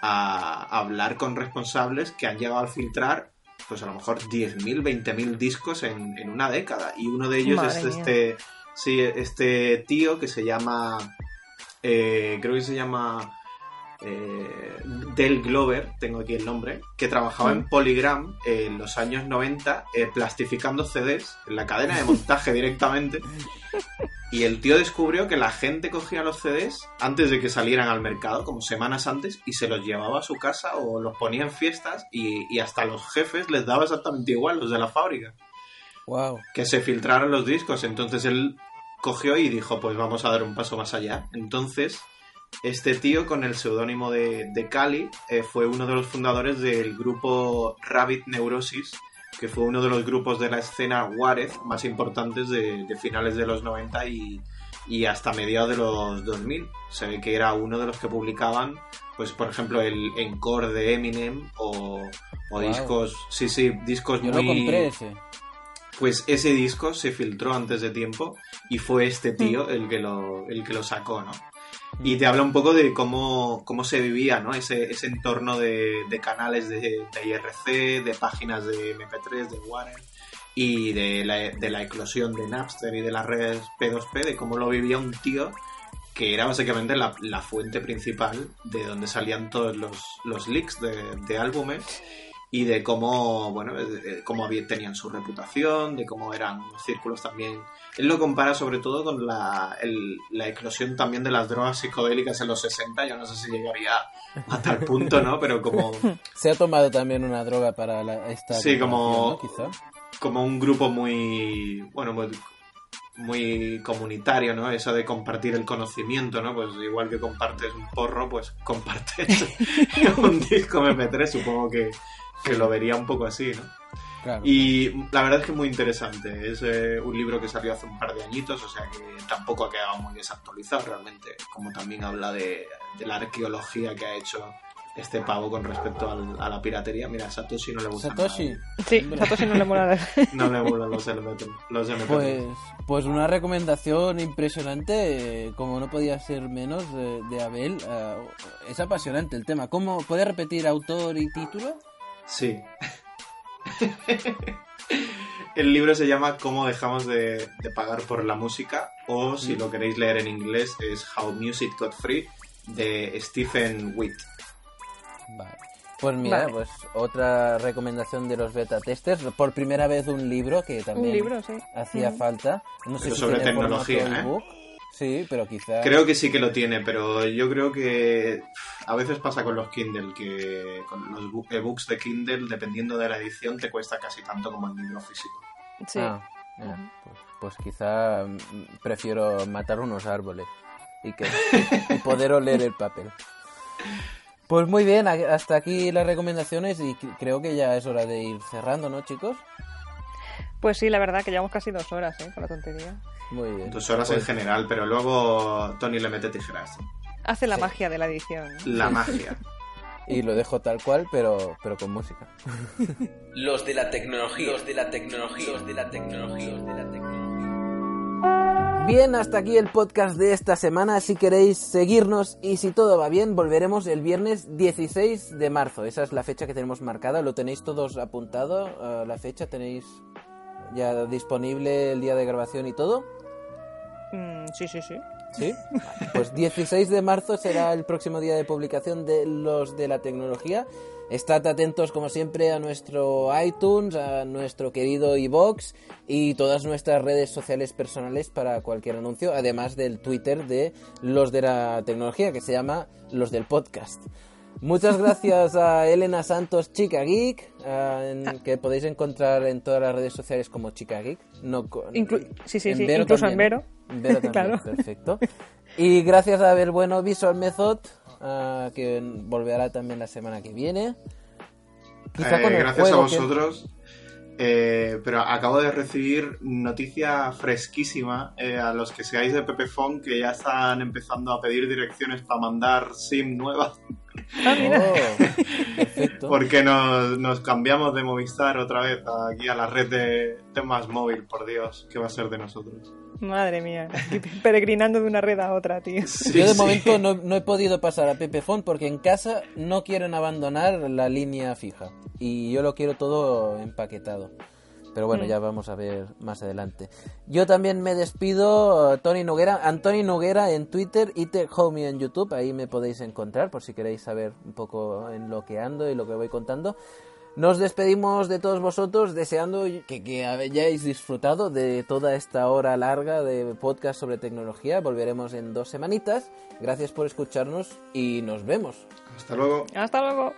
a hablar con responsables que han llegado a filtrar pues a lo mejor 10.000, 20.000 discos en, en una década. Y uno de ellos Madre es mía. este, sí, este tío que se llama, eh, creo que se llama eh, Del Glover, tengo aquí el nombre, que trabajaba en Polygram en los años 90 eh, plastificando CDs en la cadena de montaje directamente. Y el tío descubrió que la gente cogía los CDs antes de que salieran al mercado, como semanas antes, y se los llevaba a su casa o los ponía en fiestas y, y hasta los jefes les daba exactamente igual, los de la fábrica. Wow. Que se filtraron los discos. Entonces él cogió y dijo, pues vamos a dar un paso más allá. Entonces, este tío con el seudónimo de, de Cali eh, fue uno de los fundadores del grupo Rabbit Neurosis, que fue uno de los grupos de la escena Warez más importantes de, de finales de los 90 y, y hasta mediados de los 2000. Se ve que era uno de los que publicaban, pues por ejemplo, el Encore de Eminem o, o Wow. discos, sí, sí, discos Yo muy... lo compré ese. Pues ese disco se filtró antes de tiempo y fue este tío el que lo, el que lo sacó, ¿no? Y te habla un poco de cómo, cómo se vivía, ¿no? Ese, ese entorno de, canales de, IRC, de páginas de MP3, de Warren y de la, de la eclosión de Napster y de las redes P2P, de cómo lo vivía un tío que era básicamente la, la fuente principal de donde salían todos los, los leaks de, de álbumes y de cómo, bueno, de- cómo tenían su reputación, de cómo eran los círculos también. Él lo compara sobre todo con la, el- la eclosión también de las drogas psicodélicas en los 60, yo no sé si llegaría a tal punto, ¿no? Pero como, Se ha tomado también una droga para la, esta. Sí, como- ¿no? Como un grupo muy, bueno, muy, muy comunitario, ¿no? Eso de compartir el conocimiento, ¿no? Pues igual que compartes un porro, pues compartes un disco MP3, supongo que, que lo vería un poco así, ¿no? Claro. Y la verdad es que es muy interesante. Es eh, un libro que salió hace un par de añitos, o sea que tampoco ha quedado muy desactualizado realmente. Como también habla de, de la arqueología que ha hecho este pavo con respecto al- a la piratería. Mira, a Satoshi no le gusta. Satoshi. nada. Sí. Satoshi no le mola. No le gustan los MP3. Los MP3. Pues, pues una recomendación impresionante, eh, como no podía ser menos, de, de Abel. eh, es apasionante el tema. ¿Cómo puede repetir autor y título? Sí. El libro se llama Cómo dejamos de, de pagar por la música o si lo queréis leer en inglés es How Music Got Free de Stephen Witt. Vale. Pues mira, Vale. pues otra recomendación de los beta testers. Por primera vez un libro que también Un libro, sí. hacía Mm. falta. No sé Pero si sobre tecnología, formato ¿eh? Sí, pero quizá. Creo que sí que lo tiene, pero yo creo que a veces pasa con los Kindle, que con los bu- ebooks de Kindle, dependiendo de la edición, te cuesta casi tanto como el libro físico. Sí. Ah, pues, pues quizá mm, prefiero matar unos árboles y, que, y poder oler el papel. Pues muy bien, hasta aquí las recomendaciones y creo que ya es hora de ir cerrando, ¿no, chicos? Pues sí, la verdad que llevamos casi dos horas, ¿eh? Con la tontería. Muy bien. Dos horas en Pues- general, pero luego Tony le mete tijeras. Hace la Sí. magia de la edición. La magia. Y lo dejo tal cual, pero, pero con música. Los de la tecnología. Los de la tecnología. Los de la tecnología. Los de la tecnología. Bien, hasta aquí el podcast de esta semana. Si queréis seguirnos y si todo va bien, volveremos el viernes 16 de marzo. Esa es la fecha que tenemos marcada. ¿Lo tenéis todos apuntado? eh, la fecha tenéis ya disponible el día de grabación y todo. Mm, sí, sí, sí. ¿Sí? Pues 16 de marzo será el próximo día de publicación de los de la tecnología. Estad atentos como siempre a nuestro iTunes, a nuestro querido iBox y todas nuestras redes sociales personales para cualquier anuncio, además del Twitter de los de la tecnología que se llama los del podcast. Muchas gracias a Elena Santos, Chica Geek, ah, en- que podéis encontrar en todas las redes sociales como Chica Geek. No, Inclu- sí, sí, sí, Vero incluso también, en Vero. ¿no? En Vero también, Claro. perfecto. Y gracias a Ver Bueno Visual Method, ah, que volverá también la semana que viene. Quizá Eh, con el gracias a que- vosotros. Eh, pero acabo de recibir noticia fresquísima eh, a los que seáis de Pepefon que ya están empezando a pedir direcciones para mandar SIM nueva Ah, mira. Oh, perfecto. porque nos, nos cambiamos de Movistar otra vez aquí a la red de, de más móvil, por Dios, ¿qué va a ser de nosotros? Madre mía. Peregrinando de una red a otra, tío. Sí, Yo de sí. momento no, no he podido pasar a Pepefon porque en casa no quieren abandonar la línea fija. Y yo lo quiero todo empaquetado. Pero bueno, Mm. ya vamos a ver más adelante. Yo también me despido, eh, Tony Noguera, Antoni Noguera en Twitter y TechHomie en YouTube. Ahí me podéis encontrar por si queréis saber un poco en lo que ando y lo que voy contando. Nos despedimos de todos vosotros deseando que, que hayáis disfrutado de toda esta hora larga de podcast sobre tecnología. Volveremos en dos semanitas. Gracias por escucharnos y nos vemos. Hasta luego. Hasta luego.